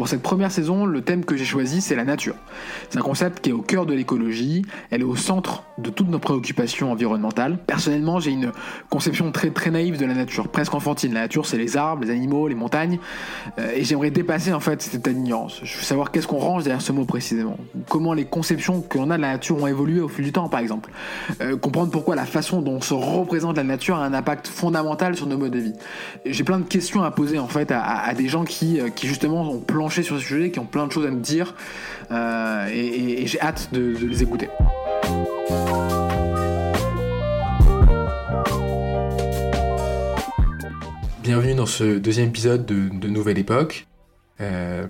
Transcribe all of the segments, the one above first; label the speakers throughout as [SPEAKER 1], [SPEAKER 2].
[SPEAKER 1] Pour cette première saison, le thème que j'ai choisi, c'est la nature. C'est un concept qui est au cœur de l'écologie, elle est au centre de toutes nos préoccupations environnementales. Personnellement, j'ai une conception très très naïve de la nature, presque enfantine. La nature, c'est les arbres, les animaux, les montagnes, euh, et j'aimerais dépasser en fait cet état. Je veux savoir qu'est-ce qu'on range derrière ce mot précisément, comment les conceptions que l'on a de la nature ont évolué au fil du temps, par exemple. Euh, comprendre pourquoi la façon dont on se représente la nature a un impact fondamental sur nos modes de vie. J'ai plein de questions à poser en fait à, des gens qui, euh, qui justement ont planché sur ce sujet, qui ont plein de choses à nous dire, et, j'ai hâte de les écouter. Bienvenue dans ce deuxième épisode de, Nouvelle Époque. Euh,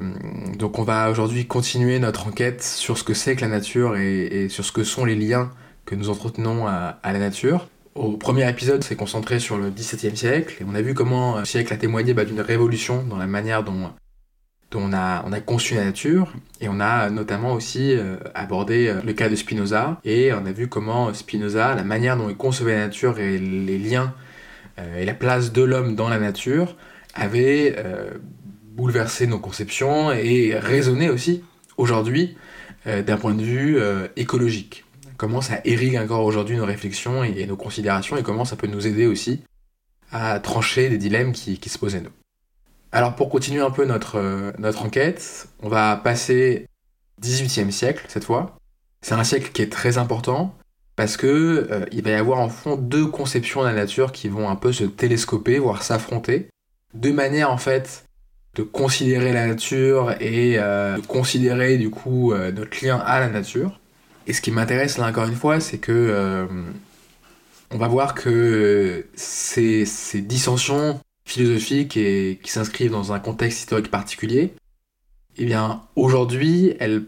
[SPEAKER 1] donc on va aujourd'hui continuer notre enquête sur ce que c'est que la nature et, sur ce que sont les liens que nous entretenons à, la nature. Au premier épisode, c'est concentré sur le XVIIe siècle et on a vu comment ce siècle a témoigné bah, d'une révolution dans la manière dont on a, on a conçu la nature, et on a notamment aussi euh, abordé euh, le cas de Spinoza, et on a vu comment Spinoza, la manière dont il concevait la nature et les liens euh, et la place de l'homme dans la nature, avait bouleversé nos conceptions et résonné aussi aujourd'hui d'un point de vue écologique. Comment ça irrigue encore aujourd'hui nos réflexions et, nos considérations, et comment ça peut nous aider aussi à trancher des dilemmes qui, qui se posaient nous. Alors pour continuer un peu notre, euh, enquête, on va passer 18e siècle cette fois. C'est un siècle qui est très important parce que euh, il va y avoir en fond deux conceptions de la nature qui vont un peu se télescoper, voire s'affronter, de manière en fait de considérer la nature et euh, de considérer du coup notre lien à la nature. Et ce qui m'intéresse là encore une fois, c'est que on va voir que ces dissensions philosophiques et qui s'inscrivent dans un contexte historique particulier, eh bien, aujourd'hui, elle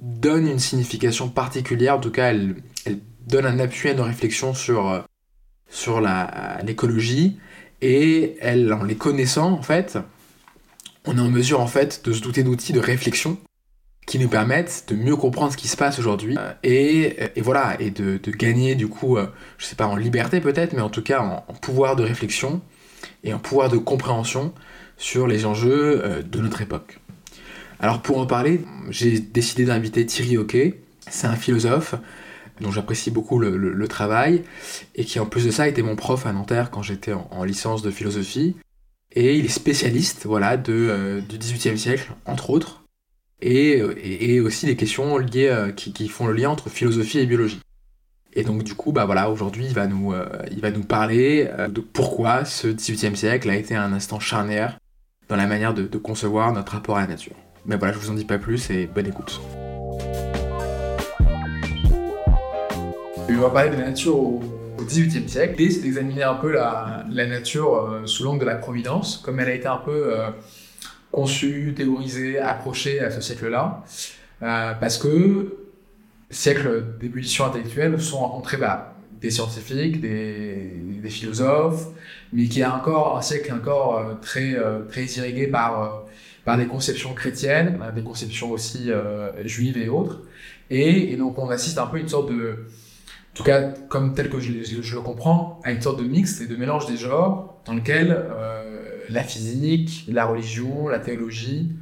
[SPEAKER 1] donne une signification particulière, en tout cas, elle, elle donne un appui à nos réflexions sur, euh, sur l'écologie, et elle, en les connaissant, en fait, on est en mesure, en fait, de se douter d'outils de réflexion qui nous permettent de mieux comprendre ce qui se passe aujourd'hui euh, et, et, voilà et de, de, gagner du coup euh, je sais pas en liberté peut-être mais en tout cas en pouvoir de réflexion et un pouvoir de compréhension sur les enjeux euh, de notre époque. Alors pour en parler, j'ai décidé d'inviter Thierry Hockey. C'est un philosophe dont j'apprécie beaucoup le, travail et qui en plus de ça était mon prof à Nanterre quand j'étais en, licence de philosophie. Et il est spécialiste voilà, de, euh, du XVIIIe siècle, entre autres, et, aussi des questions liées, euh, qui, font le lien entre philosophie et biologie. Et donc du coup, bah voilà, aujourd'hui, il va nous, euh, il va nous parler euh, de pourquoi ce XVIIIe siècle a été un instant charnière dans la manière de, concevoir notre rapport à la nature. Mais voilà, je vous en dis pas plus et bonne écoute. On va parler de la nature au, XVIIIe siècle. L'idée, c'est d'examiner un peu la, nature euh, sous l'angle de la providence, comme elle a été un peu conçue, théorisée, approchée à ce siècle-là. parce que siècles d'ébullition intellectuelle sont rencontrés bah, des scientifiques, des, des, philosophes, mais qui a encore un siècle encore euh, très, euh, très irrigué par, euh, par des conceptions chrétiennes, des conceptions aussi juives et autres. Et, et, donc on assiste un peu à une sorte de, en tout cas comme tel que je, je, le comprends, à une sorte de mix et de mélange des genres dans lequel la physique, la religion, la théologie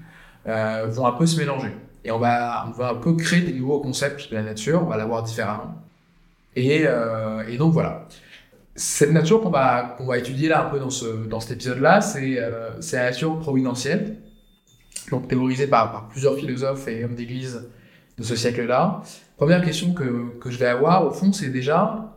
[SPEAKER 1] vont un peu se mélanger. Et on va, on va un peu créer des nouveaux concepts de la nature, on va la voir différemment. Et, euh, et donc voilà. Cette nature qu'on va, qu'on va étudier là un peu dans, ce, dans cet épisode-là, c'est euh, la nature providentielle, donc théorisée par, plusieurs philosophes et hommes d'église de ce siècle-là. Première question que, que je vais avoir, au fond, c'est déjà,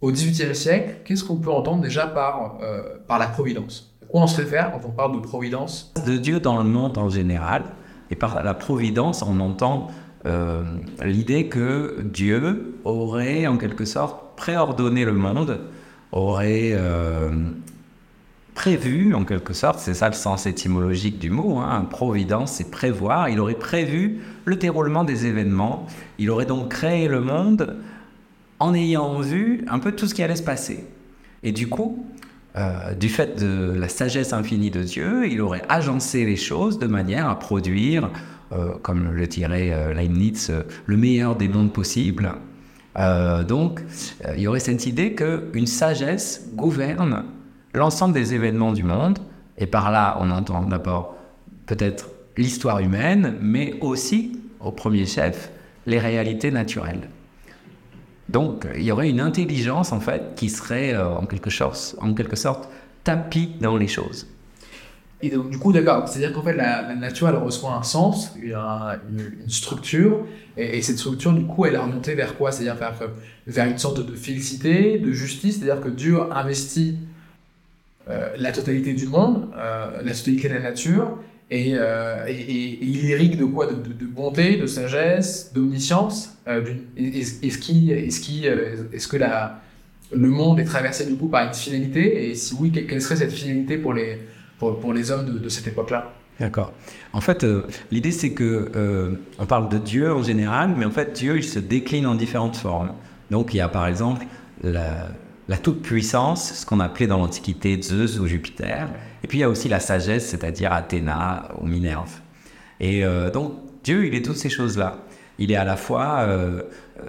[SPEAKER 1] au XVIIIe siècle, qu'est-ce qu'on peut entendre déjà par, euh, par la providence? À quoi on se quand on parle de providence?
[SPEAKER 2] De Dieu dans le monde en général, et par la providence, on entend euh, l'idée que Dieu aurait en quelque sorte préordonné le monde, aurait euh, prévu en quelque sorte, c'est ça le sens étymologique du mot, hein, providence c'est prévoir, il aurait prévu le déroulement des événements, il aurait donc créé le monde en ayant vu un peu tout ce qui allait se passer. Et du coup, euh, du fait de la sagesse infinie de Dieu, il aurait agencé les choses de manière à produire, euh, comme le dirait euh, Leibniz, le meilleur des mondes possibles. donc, il y aurait cette idée qu'une sagesse gouverne l'ensemble des événements du monde, et par là, on entend d'abord peut-être l'histoire humaine, mais aussi, au premier chef, les réalités naturelles. Donc, il y aurait une intelligence, en fait, qui serait, euh, en, quelque sorte, en quelque sorte, dans les choses.
[SPEAKER 1] Et donc, du coup, d'accord, c'est-à-dire qu'en fait, la, nature, elle reçoit un sens, une, une structure, et, cette structure, du coup, elle est remontée vers quoi? C'est-à-dire vers, vers, une sorte de félicité, de justice, c'est-à-dire que Dieu investit euh, la totalité du monde, euh, la totalité de la nature, euh, et, et, il irrigue de quoi? De, bonté, de sagesse, d'omniscience. est-ce, qui, est-ce, qui, est-ce que la, le monde est traversé du coup par une finalité? Et si oui, quelle serait cette finalité pour les, pour, les hommes de, cette époque-là?
[SPEAKER 2] D'accord. En fait, l'idée c'est que on parle de Dieu en général, mais en fait Dieu il se décline en différentes formes. Donc il y a par exemple la, la toute-puissance, ce qu'on appelait dans l'Antiquité Zeus ou Jupiter. Et puis il y a aussi la sagesse, c'est-à-dire Athéna ou Minerve. Et euh, donc Dieu, il est toutes ces choses-là. Il est à la fois euh,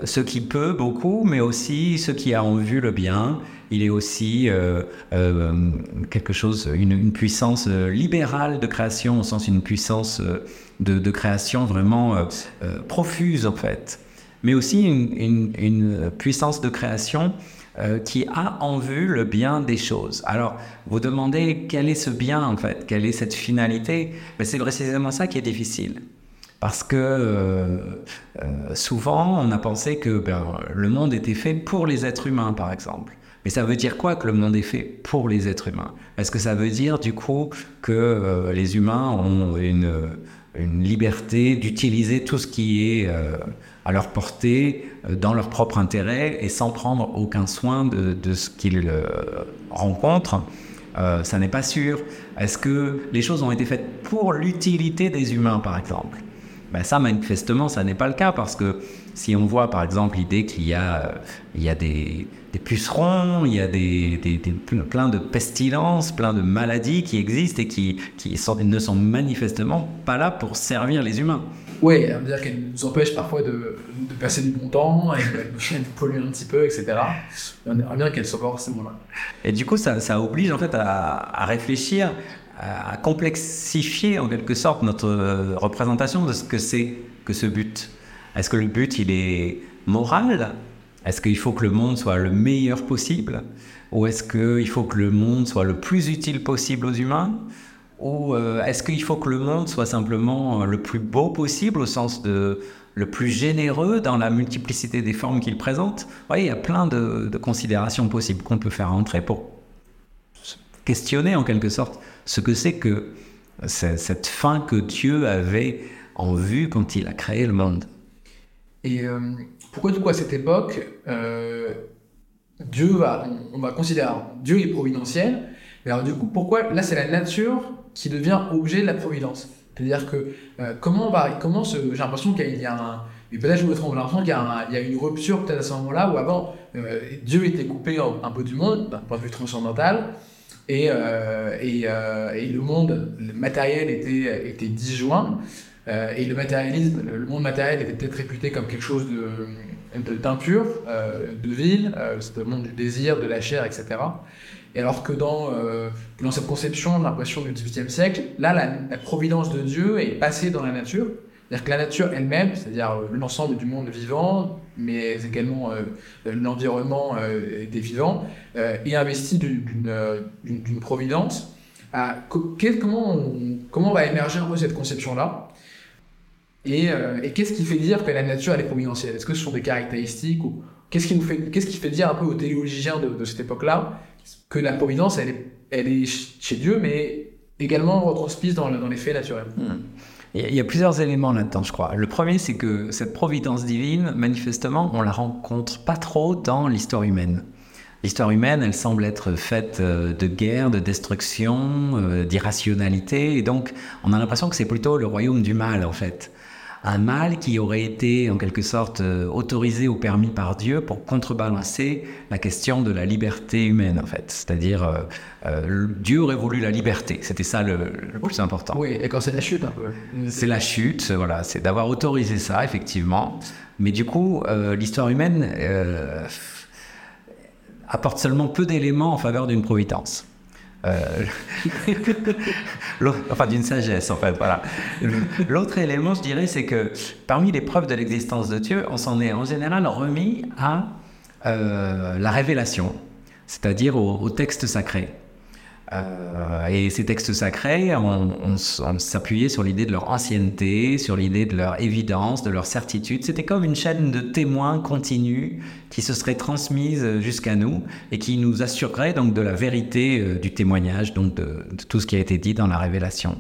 [SPEAKER 2] ce qui peut beaucoup, mais aussi ce qui a en vue le bien. Il est aussi euh, quelque chose, une, puissance libérale de création, au sens une puissance de, création vraiment profuse en fait. Mais aussi une puissance de création euh, qui a en vue le bien des choses. Alors, vous demandez quel est ce bien en fait, quelle est cette finalité Mais c'est précisément ça qui est difficile. Parce que euh, euh, souvent, on a pensé que ben, le monde était fait pour les êtres humains, par exemple. Mais ça veut dire quoi que le monde est fait pour les êtres humains? Est-ce que ça veut dire du coup que les humains ont une, une liberté d'utiliser tout ce qui est à leur portée, euh, dans leur propre intérêt et sans prendre aucun soin de, ce qu'ils euh, rencontrent. Euh, ça n'est pas sûr. Est-ce que les choses ont été faites pour l'utilité des humains, par exemple? Ben Ça, manifestement, ça n'est pas le cas parce que si on voit, par exemple, l'idée qu'il y a, il y a des, pucerons, il y a des, plein de pestilences, plein de maladies qui existent et qui, qui ne sont manifestement pas là pour servir les humains.
[SPEAKER 1] Oui, à dire qu'elle nous empêche parfois de, de passer du bon temps, et qu'elle nous pollue un petit peu, etc. on aimerait bien qu'elle soit pas forcément là.
[SPEAKER 2] Et du coup, ça, oblige en fait à, réfléchir, à complexifier en quelque sorte notre euh, représentation de ce que c'est que ce but. Est-ce que le but, il est moral? Est-ce qu'il faut que le monde soit le meilleur possible? Ou est-ce qu'il faut que le monde soit le plus utile possible aux humains? Ou euh, est-ce qu'il faut que le monde soit simplement euh, le plus beau possible au sens de le plus généreux dans la multiplicité des formes qu'il présente? Oui, il y a plein de, considérations possibles qu'on peut faire entrer pour questionner en quelque sorte ce que c'est que cette fin que Dieu avait en vue quand il a créé le monde.
[SPEAKER 1] Et euh, pourquoi du coup à cette époque, Dieu on va considérer, Dieu est providentiel, alors du coup pourquoi, là c'est la nature qui devient objet de la providence. C'est-à-dire que euh, comment va, comment j'ai l'impression qu'il y a un, et peut-être je me trompe, l'impression qu'il y, a une rupture peut-être à ce moment-là où avant euh, Dieu était coupé un, peu du monde d'un point de vue transcendantal et, euh, et, et, le monde matériel était, était disjoint et le matérialisme, le monde matériel était peut-être réputé comme quelque chose d'impur, de, de vil, c'était le monde du désir, de la chair, etc. Et alors que dans, euh, dans cette conception, l'impression du XVIIIe siècle, là, la, providence de Dieu est passée dans la nature. C'est-à-dire que la nature elle-même, c'est-à-dire euh, l'ensemble du monde vivant, mais également euh, l'environnement des vivants, est investi d'une providence. À, comment, comment va émerger un peu cette conception-là? Et, qu'est-ce qui fait dire que la nature elle est providentielle? Est-ce que ce sont des caractéristiques qu'est-ce qui nous fait qui fait dire un peu aux théologiens de, de cette époque-là? Que la providence, elle est, elle est chez Dieu, mais également retransmise dans, dans les faits naturels. Hmm.
[SPEAKER 2] Il y a plusieurs éléments là-dedans, je crois. Le premier, c'est que cette providence divine, manifestement, on la rencontre pas trop dans l'histoire humaine. L'histoire humaine, elle semble être faite euh, de guerre, de destruction, euh, d'irrationalité, et donc on a l'impression que c'est plutôt le royaume du mal, en fait un mal qui aurait été en quelque sorte euh, autorisé ou permis par Dieu pour contrebalancer la question de la liberté humaine en fait. C'est-à-dire euh, euh, Dieu aurait voulu la liberté, c'était ça le, plus important.
[SPEAKER 1] Oui, et quand c'est la chute un peu.
[SPEAKER 2] C'est la chute, voilà, c'est d'avoir autorisé ça effectivement. Mais du coup, l'histoire humaine apporte seulement peu d'éléments en faveur d'une providence. enfin, d'une sagesse, en fait, voilà. L'autre élément, je dirais, c'est que parmi les preuves de l'existence de Dieu, on s'en est en général remis à la révélation, c'est-à-dire au texte sacré. Euh, et ces textes sacrés, on, s'appuyait sur l'idée de leur ancienneté, sur l'idée de leur évidence, de leur certitude. C'était comme une chaîne de témoins continue qui se serait transmise jusqu'à nous et qui nous assurerait donc de la vérité euh, du témoignage, donc de, tout ce qui a été dit dans la révélation.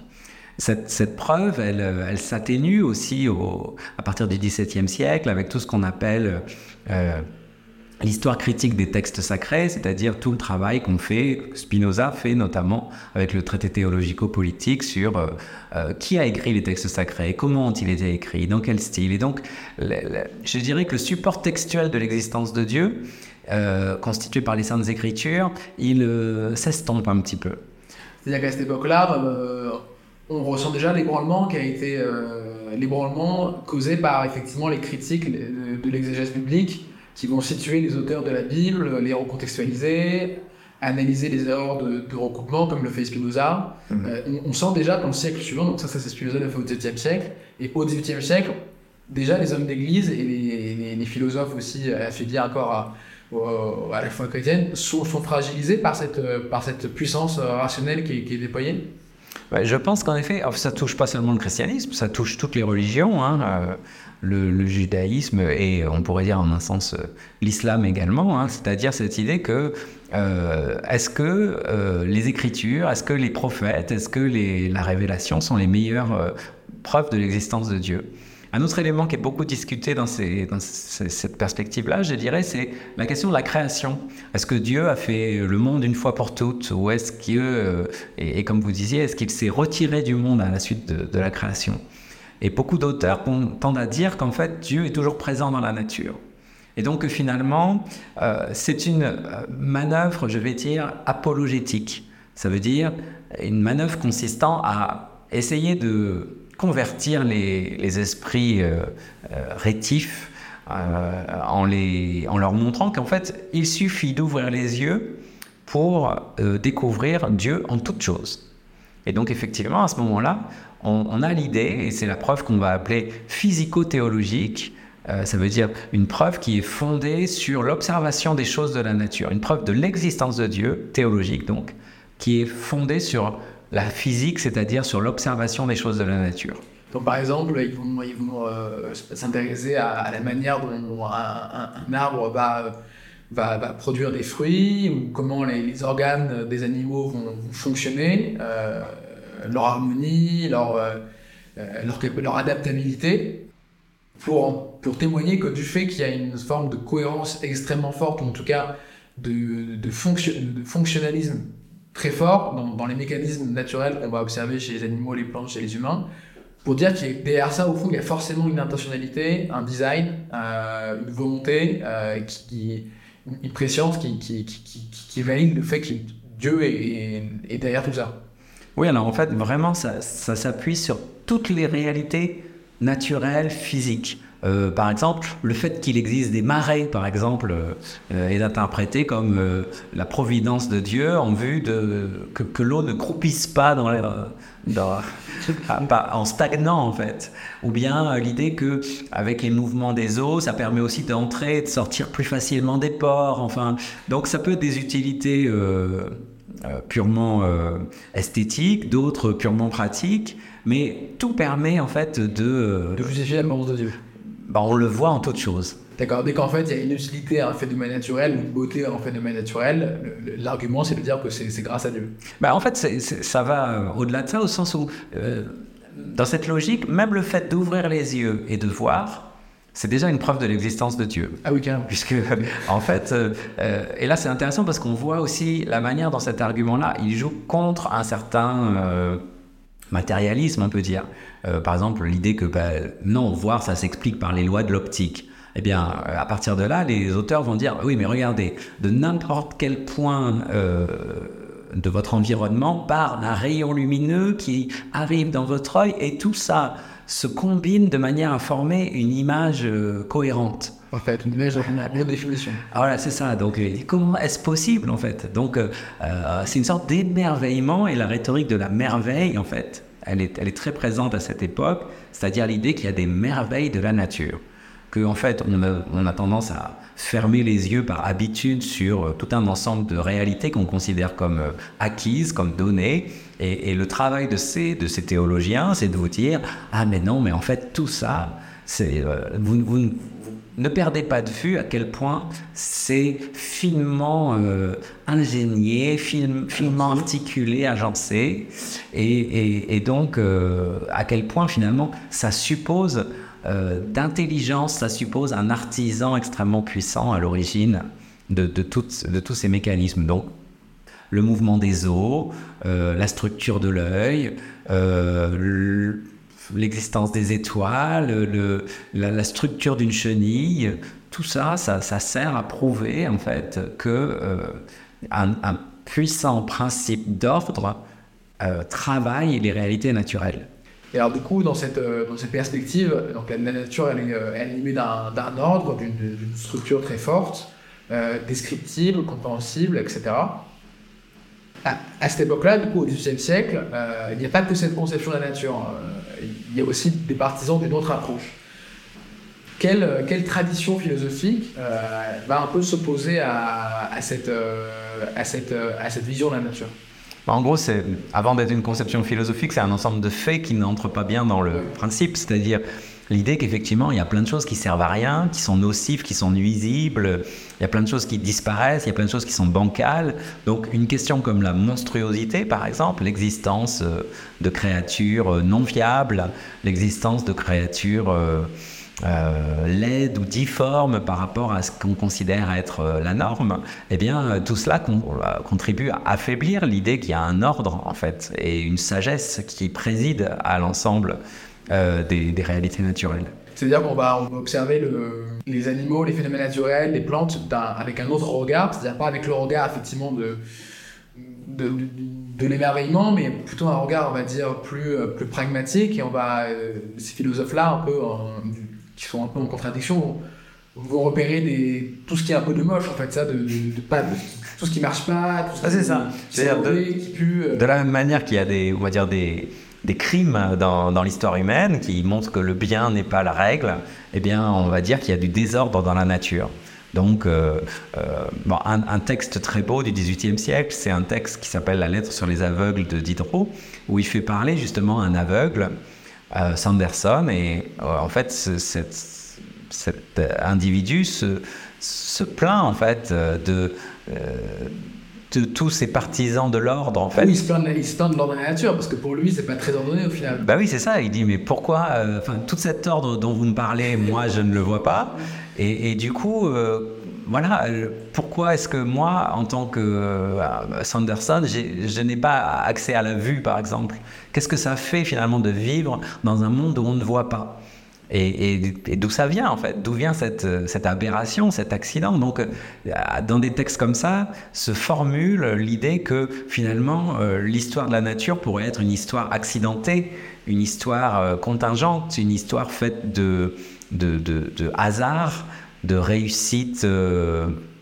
[SPEAKER 2] Cette, preuve, elle, elle s'atténue aussi au, à partir du XVIIe siècle avec tout ce qu'on appelle euh, l'histoire critique des textes sacrés, c'est-à-dire tout le travail qu'on fait, Spinoza fait notamment avec le traité théologico-politique sur euh, euh, qui a écrit les textes sacrés, comment ont-ils été écrits, dans quel style. Et donc, je dirais que le support textuel de l'existence de Dieu, euh, constitué par les Saintes Écritures, il s'estompe un petit peu.
[SPEAKER 1] C'est-à-dire qu'à cette époque-là, on ressent déjà l'ébranlement qui a été l'ébranlement causé par effectivement les critiques de l'exégèse biblique qui vont situer les auteurs de la Bible, les recontextualiser, analyser les erreurs de, recoupement, comme le fait Spinoza. Mhm. Euh, on, sent déjà dans le siècle suivant, donc ça, ça c'est Spinoza le fait au XVIIIe siècle, et au XVIIIe siècle, déjà les hommes d'église et les, philosophes aussi affaiblis encore à, à la foi chrétienne sont, sont, fragilisés par cette, par cette puissance rationnelle qui, qui est déployée.
[SPEAKER 2] je pense qu'en effet, ça touche pas seulement le christianisme, ça touche toutes les religions. Hein, le, judaïsme et on pourrait dire en un sens euh, l'islam également, hein, c'est-à-dire cette idée que euh, est-ce que euh, les écritures, est-ce que les prophètes, est-ce que la révélation sont les meilleures preuves de l'existence de Dieu? Un autre élément qui est beaucoup discuté dans, cette perspective-là, je dirais, c'est la question de la création. Est-ce que Dieu a fait le monde une fois pour toutes Ou est-ce que, et, comme vous disiez, est-ce qu'il s'est retiré du monde à la suite de la création? Et beaucoup d'auteurs tendent à dire qu'en fait, Dieu est toujours présent dans la nature. Et donc finalement, euh, c'est une euh, manœuvre, je vais dire, apologétique. Ça veut dire une manœuvre consistant à essayer de convertir les, esprits euh, rétifs en, les, en leur montrant qu'en fait, il suffit d'ouvrir les yeux pour découvrir Dieu en toutes choses. Et donc effectivement, à ce moment-là, on, a l'idée, et c'est la preuve qu'on va appeler physico-théologique, euh, ça veut dire une preuve qui est fondée sur l'observation des choses de la nature, une preuve de l'existence de Dieu, théologique donc, qui est fondée sur la physique, c'est-à-dire sur l'observation des choses de la nature.
[SPEAKER 1] Donc par exemple, ils vont, euh, s'intéresser à, la manière dont un, arbre va, produire des fruits, ou comment les, organes des animaux vont, fonctionner. Euh, leur harmonie, leur, euh, euh, leur, adaptabilité, pour, pour témoigner que du fait qu'il y a une forme de cohérence extrêmement forte, ou en tout cas de, de, fonction, de fonctionnalisme très fort dans, dans les mécanismes naturels qu'on va observer chez les animaux, les plantes, chez les humains, pour dire que derrière ça, au fond, il y a forcément une intentionnalité, un design, euh, une volonté, une qui, qui, qui, valide le fait que Dieu est, est derrière tout ça.
[SPEAKER 2] Oui, alors en fait, vraiment, ça, s'appuie sur toutes les réalités naturelles, physiques. Euh, par exemple, le fait qu'il existe des marais, par exemple, euh, est interprété comme euh, la providence de Dieu en vue de que, l'eau ne croupisse pas dans, dans en stagnant en fait. Ou bien l'idée que avec les mouvements des eaux, ça permet aussi d'entrer et de sortir plus facilement des ports. Enfin, donc ça peut être des utilités purement euh, esthétique, d'autres purement pratiques, mais tout permet en fait de...
[SPEAKER 1] Euh, de justifier la mort de Dieu.
[SPEAKER 2] Bah, on le voit en toute chose.
[SPEAKER 1] D'accord, dès qu'en fait il y a une utilité à un phénomène naturel, une beauté à un phénomène naturel, l'argument c'est de dire que c'est grâce à Dieu.
[SPEAKER 2] Bah, en fait, ça va au-delà de ça, au sens où, dans cette logique, même le fait d'ouvrir les yeux et de voir, c'est déjà une preuve de l'existence de Dieu.
[SPEAKER 1] Ah oui, carrément.
[SPEAKER 2] Puisque, en fait, euh, euh, et là c'est intéressant parce qu'on voit aussi la manière dont cet argument-là, il joue contre un certain euh, matérialisme, on peut dire. par exemple, l'idée que bah, non, voir, ça s'explique par les lois de l'optique. Eh bien, à partir de là, les auteurs vont dire, oui, mais regardez, de n'importe quel point de votre environnement part un rayon lumineux qui arrive dans votre œil et tout ça se combine de manière à former une image euh, cohérente.
[SPEAKER 1] en fait, une image la meilleure définition.
[SPEAKER 2] Voilà, c'est ça. Donc, comment est-ce possible, en fait? Donc, c'est une sorte d'émerveillement et la rhétorique de la merveille, en fait, elle est, elle est très présente à cette époque, c'est-à-dire l'idée qu'il y a des merveilles de la nature. Que, en fait, on a, tendance à fermer les yeux par habitude sur tout un ensemble de réalités qu'on considère comme acquises, comme données, et, le travail de ces, théologiens, c'est de vous dire Ah, mais non, mais en fait, tout ça, euh, vous, ne perdez pas de vue à quel point c'est finement euh, ingénié, finement articulé, agencé, et, donc euh, à quel point finalement ça suppose d'intelligence, ça suppose un artisan extrêmement puissant à l'origine de, tous ces mécanismes. Donc le mouvement des os, euh, la structure de l'œil, euh, l'existence des étoiles, la, structure d'une chenille, tout ça, ça, sert à prouver en fait que euh, un, puissant principe d'ordre travaille les réalités naturelles.
[SPEAKER 1] Et alors du coup, dans cette, cette perspective, donc la, nature elle est, animée d'un ordre, d'une structure très forte, descriptible, compréhensible, etc à, cette époque-là, du coup, au XVIIIe siècle, euh, il n'y a pas que cette conception de la nature. Euh, il y a aussi des partisans d'une autre approche. Quelle, tradition philosophique euh, va un peu s'opposer à, cette, vision de la nature?
[SPEAKER 2] En gros, c'est, avant d'être une conception philosophique, c'est un ensemble de faits qui n'entrent pas bien dans le principe. C'est-à-dire, L'idée qu'effectivement, il y a plein de choses qui servent à rien, qui sont nocives, qui sont nuisibles, il y a plein de choses qui disparaissent, il y a plein de choses qui sont bancales. Donc une question comme la monstruosité, par exemple, l'existence euh, de créatures euh, non viables, l'existence de créatures euh, laides ou difformes par rapport à ce qu'on considère être la norme, eh bien tout cela contribue à affaiblir l'idée qu'il y a un ordre en fait et une sagesse qui préside à l'ensemble euh, des, réalités naturelles.
[SPEAKER 1] C'est-à-dire qu'on va, observer les animaux, les phénomènes naturels, les plantes avec un autre regard, c'est-à-dire pas avec le regard effectivement de, de, l'émerveillement, mais plutôt un regard, on va dire, plus, euh, plus pragmatique. Et on va, euh, ces philosophes-là, un peu, qui sont un peu en contradiction, vont repérer des, tout ce qui est un peu de moche, en fait, ça, de, pas, tout ce qui marche pas, tout ce
[SPEAKER 2] ah, c'est ça. C'est-à-dire de, de la même manière qu'il y a des, on va dire, des des crimes dans, dans l'histoire humaine qui montrent que le bien n'est pas la règle, eh bien, on va dire qu'il y a du désordre dans la nature. Donc, euh, euh, bon, un, texte très beau du XVIIIe siècle, c'est un texte qui s'appelle La lettre sur les aveugles de Diderot, où il fait parler justement un aveugle, euh, Sanderson, et en fait, cet individu se, se, plaint en fait de de tous ces partisans de l'ordre, en fait.
[SPEAKER 1] Oui, il se plaint de, l'ordre de la nature, parce que pour lui, c'est pas très ordonné au final.
[SPEAKER 2] Bah oui, c'est ça. Il dit, mais pourquoi, euh, tout cet ordre dont vous me parlez, moi, je ne le vois pas. Et, du coup, euh, voilà, pourquoi est-ce que moi, en tant que euh, Sanderson, je n'ai pas accès à la vue, par exemple? Qu'est-ce que ça fait finalement de vivre dans un monde où on ne voit pas? Et, d'où ça vient en fait? D'où vient cette, cette, aberration, cet accident? Donc, euh, dans des textes comme ça, se formule l'idée que finalement, euh, l'histoire de la nature pourrait être une histoire accidentée, une histoire euh, contingente, une histoire faite de, de, de hasard, de réussite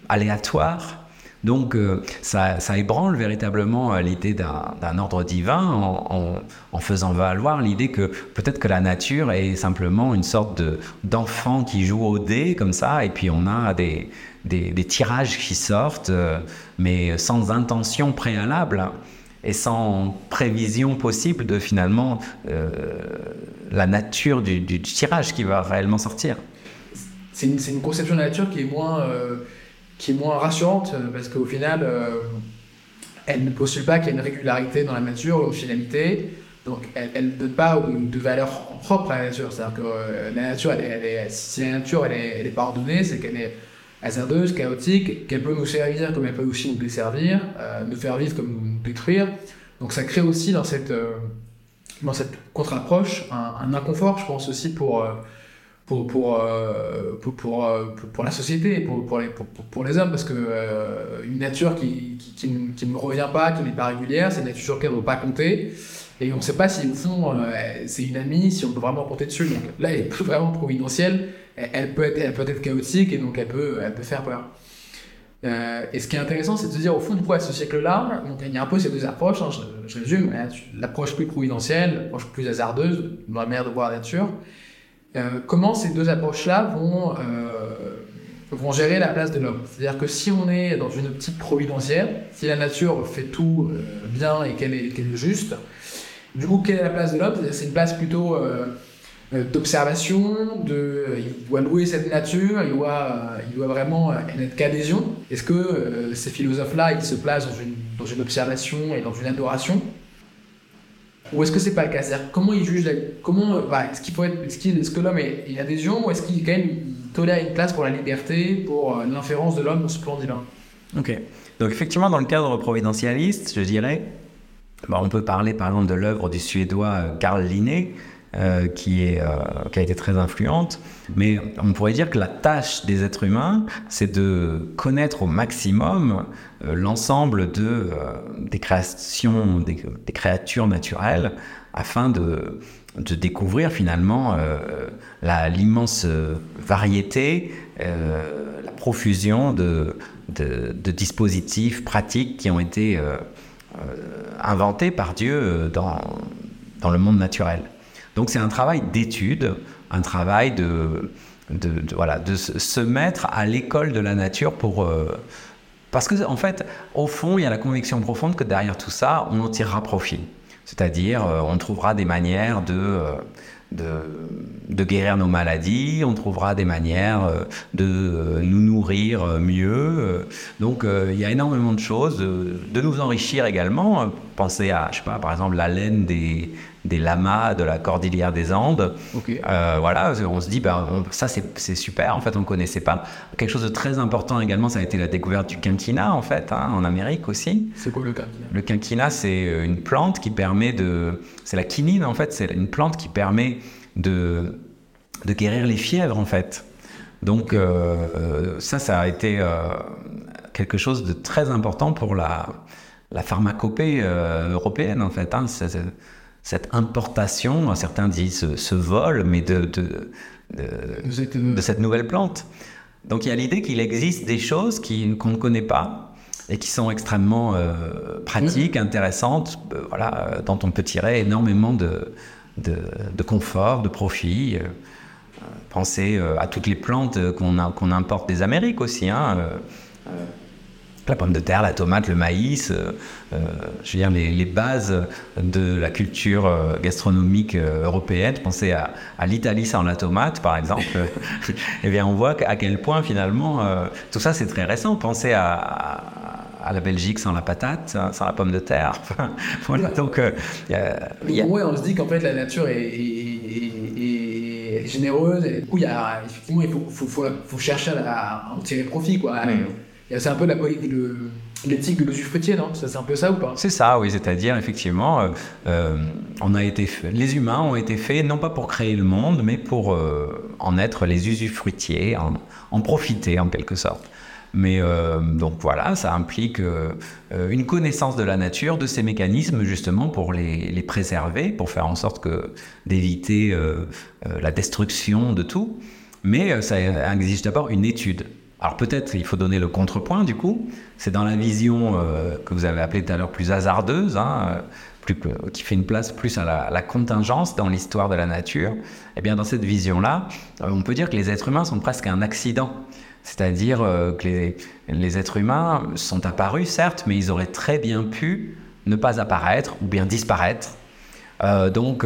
[SPEAKER 2] aléatoire. Donc euh, ça, ébranle véritablement euh, l'idée d'un ordre divin en, faisant valoir l'idée que peut-être que la nature est simplement une sorte d'enfant qui joue au dé comme ça, et puis on a des, tirages qui sortent, euh, mais sans intention préalable et sans prévision possible de finalement la nature du, tirage qui va réellement sortir.
[SPEAKER 1] C'est une, conception de la nature qui est moins qui est moins rassurante euh, parce qu'au final, euh, elle ne postule pas qu'il y a une régularité dans la nature une finalité. Donc, elle ne donne pas de valeur propre à la nature. C'est-à-dire que euh, la nature, elle est, si la nature, elle elle pas ordonnée, c'est qu'elle est hasardeuse, chaotique, qu'elle peut nous servir comme elle peut aussi nous desservir, nous faire vivre comme nous détruire. Donc, ça crée aussi dans cette, dans cette contre-approche un, inconfort, je pense aussi, pour pour, pour, euh, pour, pour, euh, pour, la société, pour, pour, les, pour, les hommes, parce que euh, une nature qui, qui, qui, ne, revient pas, qui n'est pas régulière, c'est une nature sur laquelle ne doit pas compter. Et on ne sait pas si au fond c'est une amie, si on peut vraiment compter dessus. Donc là, elle est vraiment providentielle. Elle, peut être, elle peut être chaotique et donc elle peut, elle peut faire peur. Euh, et ce qui est intéressant, c'est de se dire, au fond, du coup, à ce siècle-là, il y a un peu ces deux approches, hein, je, résume, hein, l'approche plus providentielle, l'approche plus hasardeuse, dans la manière de voir la nature. Euh, comment ces deux approches-là vont, euh, vont gérer la place de l'homme? C'est-à-dire que si on est dans une optique providentielle, si la nature fait tout bien et qu'elle est, juste, du coup, quelle est la place de l'homme? C'est une place plutôt euh, d'observation, de, il doit louer cette nature, il doit, il doit vraiment être qu'adhésion. Est-ce que euh, ces philosophes-là, ils se placent dans une, dans une observation et dans une adoration? Ou est-ce que c'est pas le cas C'est-à-dire comment ils jugent, comment, bah, est-ce qu'il faut être, est que l'homme est une adhésion ou est-ce qu'il quand même tolère une place pour la liberté, pour euh, l'inférence de l'homme dans ce plan divin
[SPEAKER 2] Ok. Donc effectivement, dans le cadre providentialiste, je dirais, bah, on peut parler par exemple de l'œuvre du Suédois Carl Linné, euh, qui, est, euh, qui a été très influente. Mais on pourrait dire que la tâche des êtres humains, c'est de connaître au maximum euh, l'ensemble de, des créations, des, créatures naturelles, afin de, de découvrir finalement l'immense variété, la profusion de, de, de, dispositifs pratiques qui ont été inventés par Dieu dans, dans le monde naturel. Donc c'est un travail d'étude, un travail de, voilà, de se mettre à l'école de la nature pour... Euh, parce que en fait, au fond, il y a la conviction profonde que derrière tout ça, on en tirera profit. C'est-à-dire, euh, on trouvera des manières de... Euh, de, guérir nos maladies, on trouvera des manières de nous nourrir mieux. Donc il y a énormément de choses, de, nous enrichir également. Pensez à, je sais pas, par exemple, la laine des, des lamas de la cordillère des Andes. Euh, voilà, on se dit, ben, ça c'est super, en fait on ne connaissait pas. Quelque chose de très important également, ça a été la découverte du quinquina, en fait, hein, en Amérique aussi.
[SPEAKER 1] C'est quoi le quinquina?
[SPEAKER 2] Le quinquina, c'est euh, une plante qui permet de... C'est la quinine, en fait, c'est une plante qui permet de, de guérir les fièvres, en fait. Donc euh, ça, ça a été quelque chose de très important pour la, la pharmacopée européenne, en fait. Hein cette importation, certains disent ce vol, mais de, de, de, cette nouvelle plante. Donc il y a l'idée qu'il existe des choses qu'on ne connaît pas et qui sont extrêmement euh, pratiques, intéressantes, euh, voilà, dont on peut tirer énormément de, de, confort, de profit. Euh, pensez à toutes les plantes qu'on importe des Amériques aussi. Hein, la pomme de terre, la tomate, le maïs, euh, euh, je veux dire les, bases de la culture euh, gastronomique européenne. Pensez à, l'Italie sans la tomate, par exemple. eh bien, on voit à quel point finalement tout ça c'est très récent. Pensez à, la Belgique sans la patate, sans la pomme de terre.
[SPEAKER 1] voilà, donc, on se dit qu'en fait la nature est, généreuse. Et du coup, il y a, effectivement, il faut, faut, chercher à, en tirer profit, quoi. C'est un peu l'éthique de l'usufruitier, non C'est un peu ça ou pas?
[SPEAKER 2] C'est ça, oui. C'est-à-dire, effectivement, euh, euh, on a été les humains ont été faits non pas pour créer le monde, mais pour euh, en être les usufruitiers, en, profiter en quelque sorte. Mais donc voilà, ça implique une connaissance de la nature, de ces mécanismes justement pour les, les préserver, pour faire en sorte que d'éviter la destruction de tout. Mais ça exige d'abord une étude. Alors peut-être il faut donner le contrepoint du coup. C'est dans la vision euh, que vous avez appelée tout à l'heure plus hasardeuse, hein, euh, qui fait une place plus à la, contingence dans l'histoire de la nature. Et eh bien dans cette vision-là, euh, on peut dire que les êtres humains sont presque un accident. C'est-à-dire que les, êtres humains sont apparus, certes, mais ils auraient très bien pu ne pas apparaître ou bien disparaître. donc,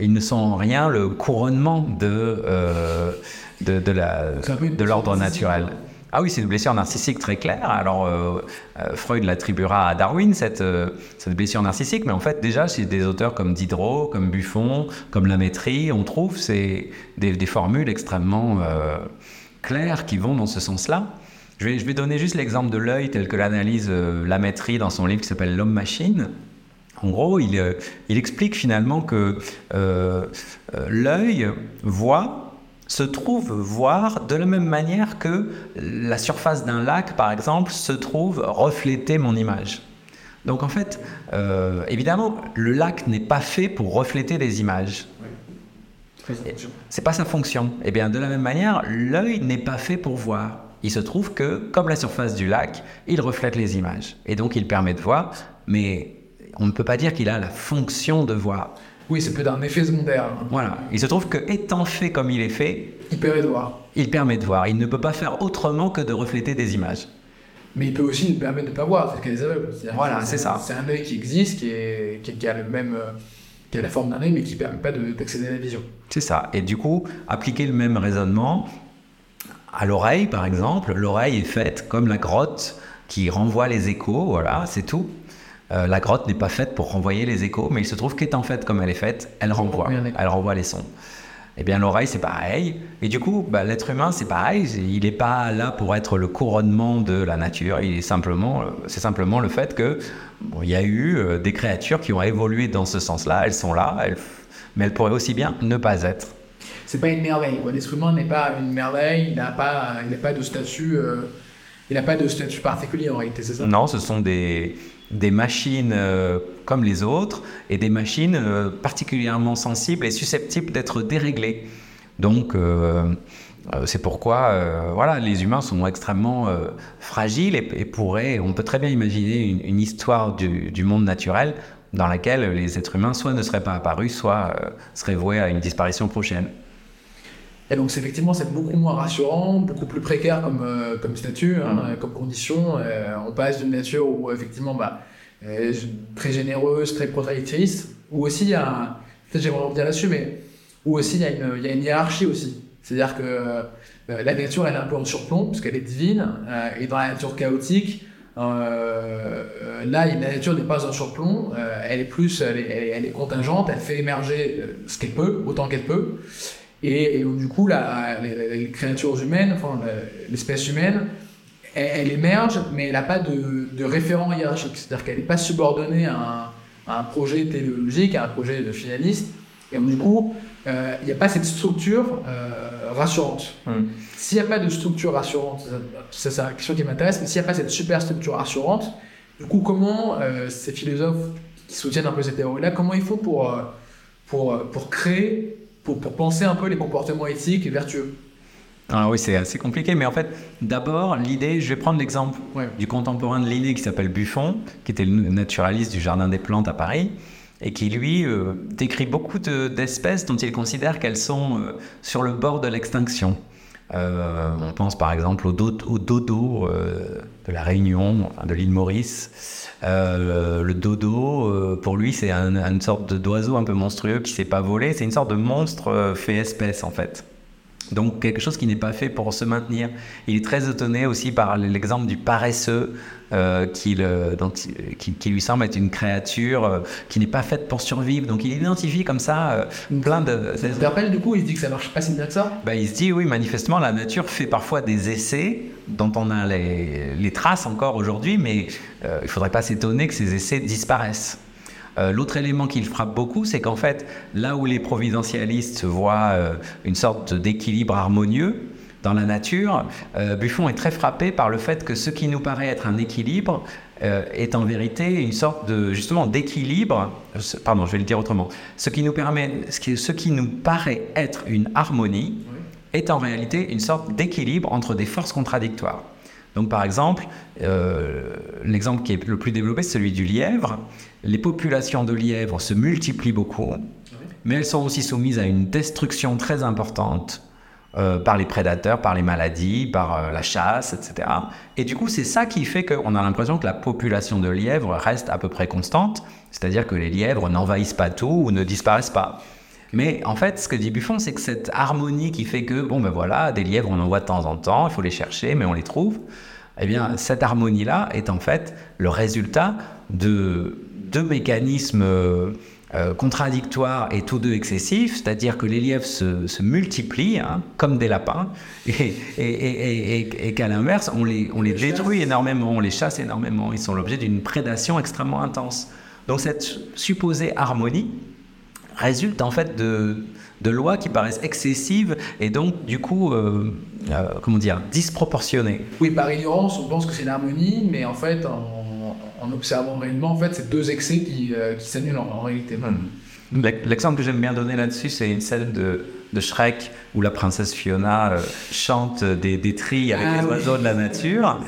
[SPEAKER 2] ils ne sont en rien le couronnement de, de, de l'ordre naturel. Ah oui, c'est une blessure narcissique très claire. Alors, euh, euh, Freud l'attribuera à Darwin, cette, euh, cette, blessure narcissique, mais en fait, déjà, chez des auteurs comme Diderot, comme Buffon, comme Lamétrie, on trouve des, des, formules extrêmement claires qui vont dans ce sens-là. Je vais, je vais, donner juste l'exemple de l'œil tel que l'analyse Lamétrie dans son livre qui s'appelle L'homme-machine. En gros, il, il, explique finalement que l'œil voit se trouve voir de la même manière que la surface d'un lac, par exemple, se trouve refléter mon image. Donc en fait, euh, évidemment, le lac n'est pas fait pour refléter des images. C'est pas sa fonction. Et eh bien de la même manière, l'œil n'est pas fait pour voir. Il se trouve que, comme la surface du lac, il reflète les images. Et donc il permet de voir, mais on ne peut pas dire qu'il a la fonction de voir.
[SPEAKER 1] Oui, c'est peut-être un effet secondaire.
[SPEAKER 2] Voilà. Il se trouve que, étant fait comme il est fait,
[SPEAKER 1] il permet de voir.
[SPEAKER 2] Il permet de voir. Il ne peut pas faire autrement que de refléter des images.
[SPEAKER 1] Mais il peut aussi nous permettre de ne pas voir, c'est des aveugles.
[SPEAKER 2] Voilà, c'est ça.
[SPEAKER 1] C'est un œil qui existe, qui, est, qui, a le même, euh, qui a la forme d'un œil, mais qui ne permet pas d'accéder à la vision.
[SPEAKER 2] C'est ça. Et du coup, appliquer le même raisonnement à l'oreille, par exemple. L'oreille est faite comme la grotte qui renvoie les échos, voilà, c'est tout. Euh, la grotte n'est pas faite pour renvoyer les échos, mais il se trouve qu'étant faite comme elle est faite, elle renvoie, elle renvoie les sons. Eh bien, l'oreille, c'est pareil. Et du coup, bah, l'être humain, c'est pareil. Il n'est pas là pour être le couronnement de la nature. Il est simplement, euh, c'est simplement le fait que il y a eu euh, des créatures qui ont évolué dans ce sens-là. Elles sont là, mais elles pourraient aussi bien ne pas être.
[SPEAKER 1] C'est pas une merveille. L'être humain n'est pas une merveille. Il n'a pas, il n'a pas de statut. il n'a pas de statut particulier en réalité, c'est ça?
[SPEAKER 2] Non, ce sont des des machines euh, comme les autres et des machines euh, particulièrement sensibles et susceptibles d'être déréglées. Donc, euh, c'est pourquoi voilà, les humains sont extrêmement fragiles et, pourraient, on peut très bien imaginer une, histoire du, monde naturel dans laquelle les êtres humains soit ne seraient pas apparus, soit seraient voués à une disparition prochaine.
[SPEAKER 1] Et donc, effectivement, c'est beaucoup moins rassurant, beaucoup plus précaire comme, euh, comme statut, hein, mm. comme condition. Euh, on passe d'une nature où, effectivement, bah, euh, très généreuse, très protectrice, où aussi il y a, peut-être j'aimerais revenir là-dessus, mais où aussi il y, a une, il y a une hiérarchie aussi. C'est-à-dire que la nature, elle est un peu en surplomb, parce qu'elle est divine, et dans la nature chaotique, là, la nature n'est pas en surplomb, elle est plus, elle est, elle est, contingente, elle fait émerger ce qu'elle peut, autant qu'elle peut. Et, du coup, la, les, créatures humaines, enfin, l'espèce humaine, elle, émerge, mais elle n'a pas de, de, référent hiérarchique. C'est-à-dire qu'elle n'est pas subordonnée à un, projet téléologique, à un projet de finaliste. Et du coup, euh, il n'y a pas cette structure euh, rassurante. Hmm. S'il n'y a pas de structure rassurante, c'est la question qui m'intéresse, mais s'il n'y a pas cette super structure rassurante, du coup, comment euh, ces philosophes qui soutiennent un peu cette théorie-là, comment ils font pour, pour, pour créer pour, penser un peu les comportements éthiques et vertueux.
[SPEAKER 2] Ah oui, c'est assez compliqué, mais en fait, d'abord, l'idée, je vais prendre l'exemple du contemporain de Linné qui s'appelle Buffon, qui était le naturaliste du Jardin des Plantes à Paris, et qui, lui, euh, décrit beaucoup d'espèces dont il considère qu'elles sont euh, sur le bord de l'extinction. Euh, on pense par exemple au, dodo de la Réunion, de l'île Maurice. Euh, le dodo, euh, pour lui, c'est une sorte d'oiseau un peu monstrueux qui ne sait pas voler. C'est une sorte de monstre euh, fait espèce, en fait. Donc quelque chose qui n'est pas fait pour se maintenir. Il est très étonné aussi par l'exemple du paresseux, qui, qui, lui semble être une créature qui n'est pas faite pour survivre. Donc il identifie comme ça plein de...
[SPEAKER 1] Ça te rappelle du coup, il se dit que ça marche pas si bien que ça?
[SPEAKER 2] Ben, Il se dit oui, manifestement, la nature fait parfois des essais dont on a les, traces encore aujourd'hui, mais euh, il ne faudrait pas s'étonner que ces essais disparaissent. Euh, l'autre élément qui le frappe beaucoup, c'est qu'en fait, là où les providentialistes voient euh, une sorte d'équilibre harmonieux dans la nature, Buffon est très frappé par le fait que ce qui nous paraît être un équilibre est en vérité une sorte de justement d'équilibre. Pardon, je vais le dire autrement. Ce qui nous permet, ce qui nous paraît être une harmonie, est en réalité une sorte d'équilibre entre des forces contradictoires. Donc par exemple, euh, l'exemple qui est le plus développé, c'est celui du lièvre. Les populations de lièvres se multiplient beaucoup, mais elles sont aussi soumises à une destruction très importante euh, par les prédateurs, par les maladies, par euh, la chasse, etc. Et du coup, c'est ça qui fait qu'on a l'impression que la population de lièvres reste à peu près constante, c'est-à-dire que les lièvres n'envahissent pas tout ou ne disparaissent pas. Mais en fait, ce que dit Buffon, c'est que cette harmonie qui fait que, bon ben voilà, des lièvres, on en voit de temps en temps, il faut les chercher, mais on les trouve. Eh bien, cette harmonie-là est en fait le résultat de deux mécanismes euh, contradictoires et tous deux excessifs, c'est-à-dire que les lièvres se, multiplient hein, comme des lapins, et, et, qu'à l'inverse, on les, on les détruit énormément, on les chasse énormément, ils sont l'objet d'une prédation extrêmement intense. Donc cette supposée harmonie, résulte en fait de, de lois qui paraissent excessives et donc du coup, euh, euh, comment dire, disproportionnées.
[SPEAKER 1] Oui, par ignorance, on pense que c'est l'harmonie, mais en fait, en, en observant réellement, en fait, ces deux excès qui, qui s'annulent en, réalité.
[SPEAKER 2] Hmm. L'exemple que j'aime bien donner là-dessus, c'est une scène de, de, Shrek où la princesse Fiona chante des, des trilles avec ah les oiseaux de la nature.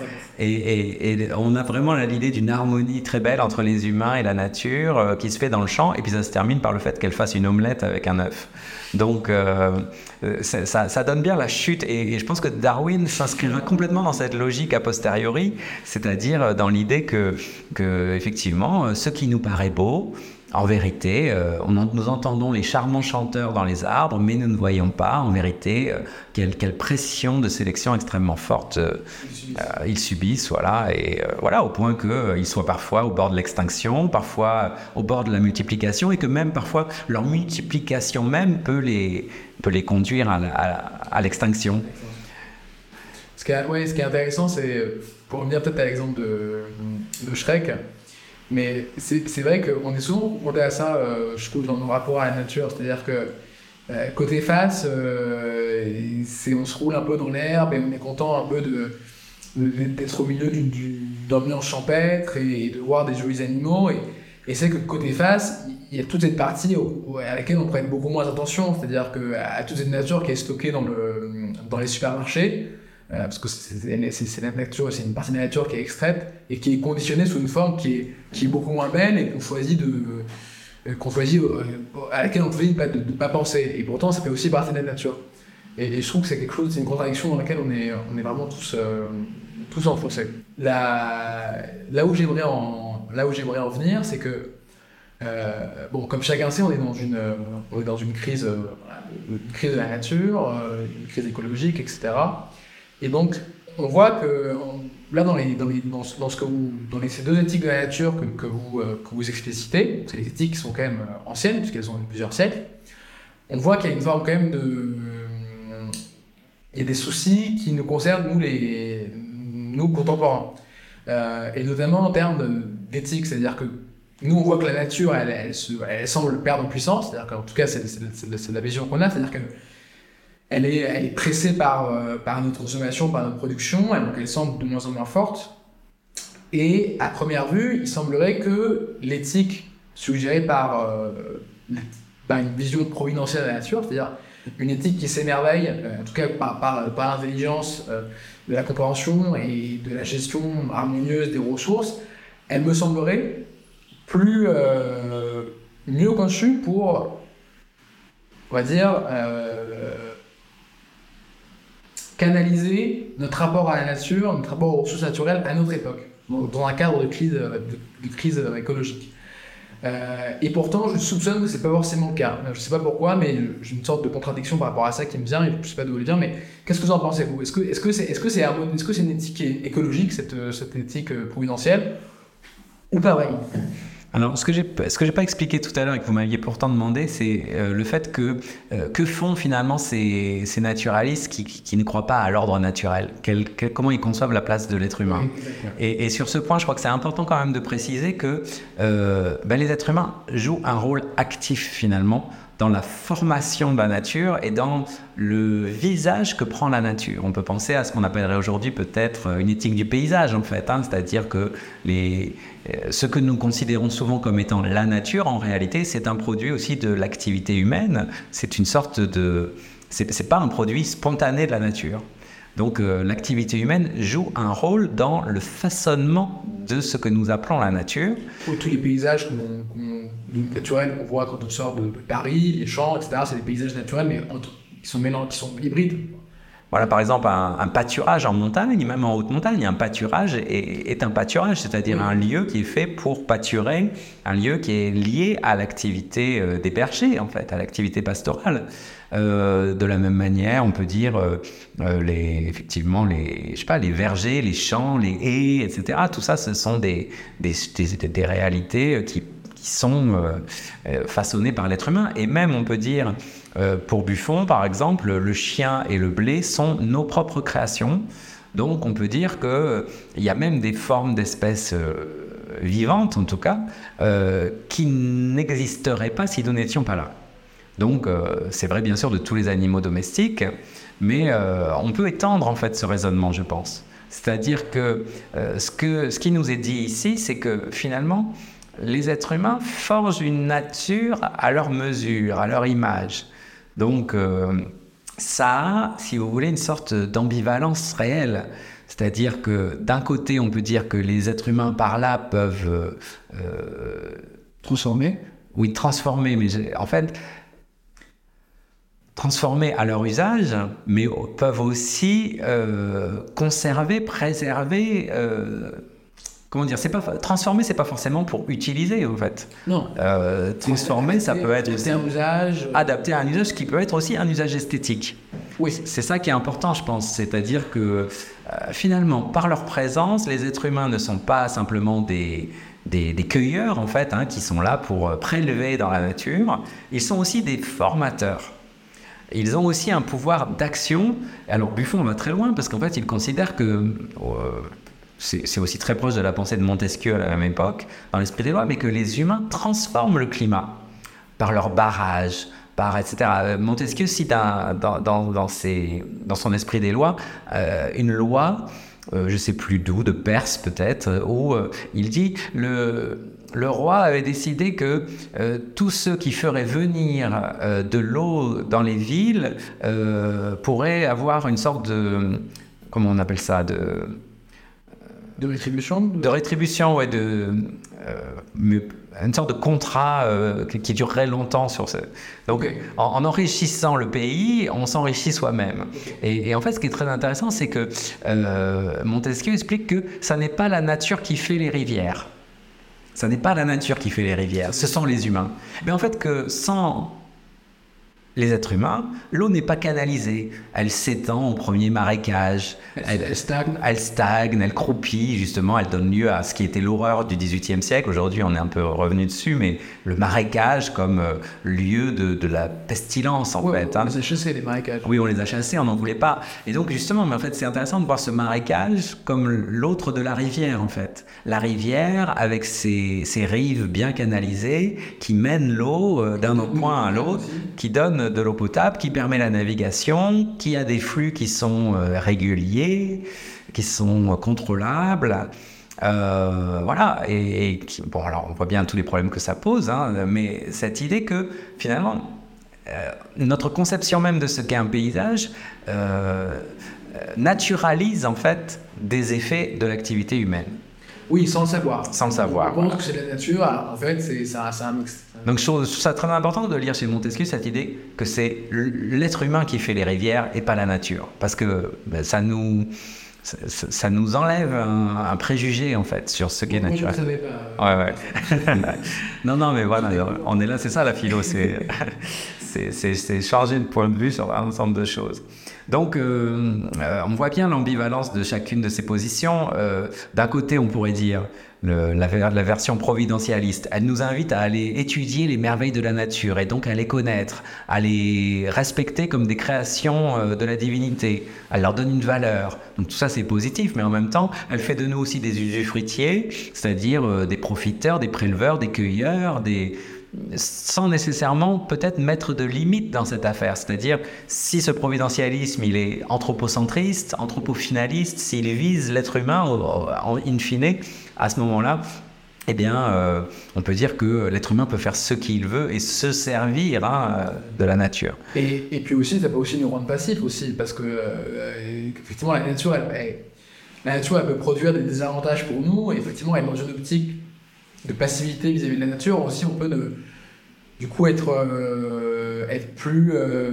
[SPEAKER 2] Et, on a vraiment l'idée d'une harmonie très belle entre les humains et la nature euh, qui se fait dans le champ, et puis ça se termine par le fait qu'elle fasse une omelette avec un œuf. Donc euh, euh, ça, donne bien la chute, et, je pense que Darwin s'inscrira complètement dans cette logique a posteriori, c'est-à-dire dans l'idée que, que, effectivement, ce qui nous paraît beau, en vérité, euh, on nous entendons les charmants chanteurs dans les arbres, mais nous ne voyons pas, en vérité, euh, quelle, pression de sélection extrêmement forte euh, ils, subissent. voilà, et voilà, au point qu'ils soient parfois au bord de l'extinction, parfois au bord de la multiplication, et que même parfois leur multiplication même peut les, peut les conduire à, l'extinction.
[SPEAKER 1] Ce, qui est, ce qui est intéressant, c'est, pour revenir peut-être à l'exemple de, de Shrek, mais c'est vrai qu'on est souvent confronté à ça, euh, je trouve, dans nos rapports à la nature. C'est-à-dire que euh, côté face, euh, on se roule un peu dans l'herbe et on est content un peu d'être au milieu d'une ambiance champêtre et, de voir des jolis animaux. Et, et c'est que côté face, il y a toute cette partie à laquelle on prête beaucoup moins attention. C'est-à-dire qu'à toute cette nature qui est stockée dans, le, dans les supermarchés, parce que c'est une partie de la nature qui est extraite et qui est conditionnée sous une forme qui est, beaucoup moins belle et qu'on choisit euh, euh, à laquelle on choisit de ne pas, penser. Et pourtant, ça fait aussi partie de la nature. Et, je trouve que c'est quelque chose, c'est une contradiction dans laquelle on est, vraiment tous, tous enfoncés. Là, où j'aimerais en, venir, c'est que bon, comme chacun sait, on est dans une crise de la nature, une crise écologique, etc. Et donc, on voit que là, dans, ces deux éthiques de la nature que, que vous, euh, que vous explicitez, c'est les éthiques qui sont quand même euh, anciennes, puisqu'elles ont plusieurs siècles, on voit qu'il y a une forme quand même de. Il y a des soucis qui nous concernent, nous, les, nous contemporains. Euh, et notamment en termes d'éthique, c'est-à-dire que nous, on voit que la nature, elle, elle semble perdre en puissance, c'est-à-dire qu'en tout cas, c'est la vision qu'on a, c'est-à-dire que elle est, pressée par, euh, par notre consommation, par notre production, elle semble de moins en moins forte. Et à première vue, il semblerait que l'éthique suggérée par, euh, une vision providentielle de la nature, c'est-à-dire une éthique qui s'émerveille, euh, en tout cas par, par, par l'intelligence de la compréhension et de la gestion harmonieuse des ressources, elle me semblerait plus mieux conçue pour, on va dire, canaliser notre rapport à la nature, notre rapport aux ressources naturelles à notre époque, dans un cadre de crise, de, crise écologique. Euh, et pourtant, je soupçonne que c'est pas forcément le cas. Je sais pas pourquoi, mais j'ai une sorte de contradiction par rapport à ça qui me vient, et je sais pas d'où elle vient, mais qu'est-ce que vous en pensez, vous? Est-ce que c'est -ce est -ce c'est est -ce c'est une éthique écologique, cette, cette éthique euh, providentielle, ou pas vraiment
[SPEAKER 2] alors, ce que j'ai, ce que j'ai pas expliqué tout à l'heure et que vous m'aviez pourtant demandé, c'est euh, le fait que euh, que font finalement ces, ces naturalistes qui, qui, ne croient pas à l'ordre naturel? Comment ils conçoivent la place de l'être humain? Et, et, sur ce point, je crois que c'est important quand même de préciser que euh, ben, les êtres humains jouent un rôle actif finalement dans la formation de la nature et dans le visage que prend la nature. On peut penser à ce qu'on appellerait aujourd'hui peut-être une éthique du paysage en fait, hein, c'est-à-dire que les, euh, ce que nous considérons souvent comme étant la nature, en réalité, c'est un produit aussi de l'activité humaine. C'est une sorte de... C'est pas un produit spontané de la nature. Donc euh, l'activité humaine joue un rôle dans le façonnement de ce que nous appelons la nature.
[SPEAKER 1] Tous les paysages naturels qu'on voit quand on sort de Paris, les champs, etc., c'est des paysages naturels, mais qui, sont qui sont hybrides.
[SPEAKER 2] Voilà, par exemple, un, pâturage en montagne, même en haute montagne, un pâturage est, un pâturage, c'est-à-dire un lieu qui est fait pour pâturer, un lieu qui est lié à l'activité euh, des bergers, en fait, à l'activité pastorale. Euh, de la même manière, on peut dire euh, les, effectivement les, je sais pas, les vergers, les champs, les haies, etc. Tout ça, ce sont des, des, des réalités qui qui sont euh, façonnés par l'être humain. Et même, on peut dire, euh, pour Buffon, par exemple, le chien et le blé sont nos propres créations. Donc, on peut dire qu'il y a même des formes d'espèces vivantes, en tout cas, qui n'existeraient pas si nous n'étions pas là. Donc, c'est vrai, bien sûr, de tous les animaux domestiques, mais on peut étendre, en fait, ce raisonnement, je pense. C'est-à-dire que, euh, ce que ce qui nous est dit ici, c'est que finalement, les êtres humains forgent une nature à leur mesure, à leur image. Donc, euh, ça a, si vous voulez, une sorte d'ambivalence réelle. C'est-à-dire que d'un côté, on peut dire que les êtres humains par là peuvent euh,
[SPEAKER 1] transformer.
[SPEAKER 2] Oui, transformer, mais en fait, transformer à leur usage, mais peuvent aussi euh, conserver, préserver. Euh, comment dire C'est pas transformer, c'est pas forcément pour utiliser en fait.
[SPEAKER 1] Non.
[SPEAKER 2] Euh, transformer, ça peut être
[SPEAKER 1] aussi un usage.
[SPEAKER 2] Adapté à un usage qui peut être aussi un usage esthétique.
[SPEAKER 1] Oui.
[SPEAKER 2] C'est ça qui est important, je pense. C'est-à-dire que finalement, par leur présence, les êtres humains ne sont pas simplement des des, cueilleurs en fait, hein, qui sont là pour prélever dans la nature. Ils sont aussi des formateurs. Ils ont aussi un pouvoir d'action. Alors Buffon va très loin parce qu'en fait, il considère que euh, c'est aussi très proche de la pensée de Montesquieu à la même époque, dans l'esprit des lois, mais que les humains transforment le climat par leur barrage, par etc. Montesquieu cite dans, dans, dans, son esprit des lois euh, une loi, euh, je ne sais plus d'où, de Perse peut-être, où il dit le, le roi avait décidé que euh, tous ceux qui feraient venir euh, de l'eau dans les villes euh, pourraient avoir une sorte de comment on appelle ça de
[SPEAKER 1] de rétribution
[SPEAKER 2] de, rétribution ouais de une sorte de contrat qui, durerait longtemps sur ce. Donc en, enrichissant le pays on s'enrichit soi-même. Et, et, en fait ce qui est très intéressant c'est que Montesquieu explique que ça n'est pas la nature qui fait les rivières. Ce n'est pas la nature qui fait les rivières, ce sont les humains. Mais en fait que sans les êtres humains, l'eau n'est pas canalisée. Elle s'étend au premier marécage.
[SPEAKER 1] Elle, stagne.
[SPEAKER 2] Elle stagne, elle croupit, justement. Elle donne lieu à ce qui était l'horreur du XVIIIe siècle. Aujourd'hui, on est un peu revenu dessus, mais le marécage comme euh, lieu de, la pestilence, en fait.
[SPEAKER 1] On les a chassés, les marécages.
[SPEAKER 2] Oui, on les a chassés, on n'en voulait pas. Et donc, justement, mais en fait, c'est intéressant de voir ce marécage comme l'autre de la rivière, en fait. La rivière, avec ses, ses rives bien canalisées, qui mènent l'eau euh, d'un point à l'autre, qui donne de l'eau potable, qui permet la navigation, qui a des flux qui sont euh, réguliers, qui sont contrôlables. Euh, voilà, et, bon, alors on voit bien tous les problèmes que ça pose, hein, mais cette idée que finalement, euh, notre conception même de ce qu'est un paysage naturalise en fait des effets de l'activité humaine.
[SPEAKER 1] Oui, sans le savoir.
[SPEAKER 2] Sans le savoir.
[SPEAKER 1] On pense que c'est la nature, en fait, c'est un
[SPEAKER 2] Donc je trouve ça très important de lire chez Montesquieu cette idée que c'est l'être humain qui fait les rivières et pas la nature. Parce que ben, ça nous ça, nous enlève un, préjugé en fait sur ce qui est naturel.
[SPEAKER 1] Je pas.
[SPEAKER 2] Ouais, ouais. non, non, mais voilà, on est là, c'est ça la philo, c'est charger de point de vue sur un ensemble de choses. Donc, euh, euh, on voit bien l'ambivalence de chacune de ces positions. Euh, d'un côté, on pourrait dire la, la, version providentialiste, elle nous invite à aller étudier les merveilles de la nature et donc à les connaître, à les respecter comme des créations de la divinité. Elle leur donne une valeur. Donc tout ça, c'est positif, mais en même temps, elle fait de nous aussi des usufruitiers, c'est-à-dire des profiteurs, des préleveurs, des cueilleurs, des sans nécessairement peut-être mettre de limites dans cette affaire. C'est-à-dire, si ce providentialisme, il est anthropocentriste, anthropofinaliste, s'il vise l'être humain, en in fine, à ce moment-là, eh bien, euh, on peut dire que l'être humain peut faire ce qu'il veut et se servir hein, de la nature.
[SPEAKER 1] Et, puis aussi, ça peut aussi nous rendre passifs aussi, parce que euh, effectivement, la nature, la nature, peut produire des désavantages pour nous, et effectivement, elle est dans une optique de passivité vis-à-vis de la nature, aussi on peut du coup être, euh, être plus, euh,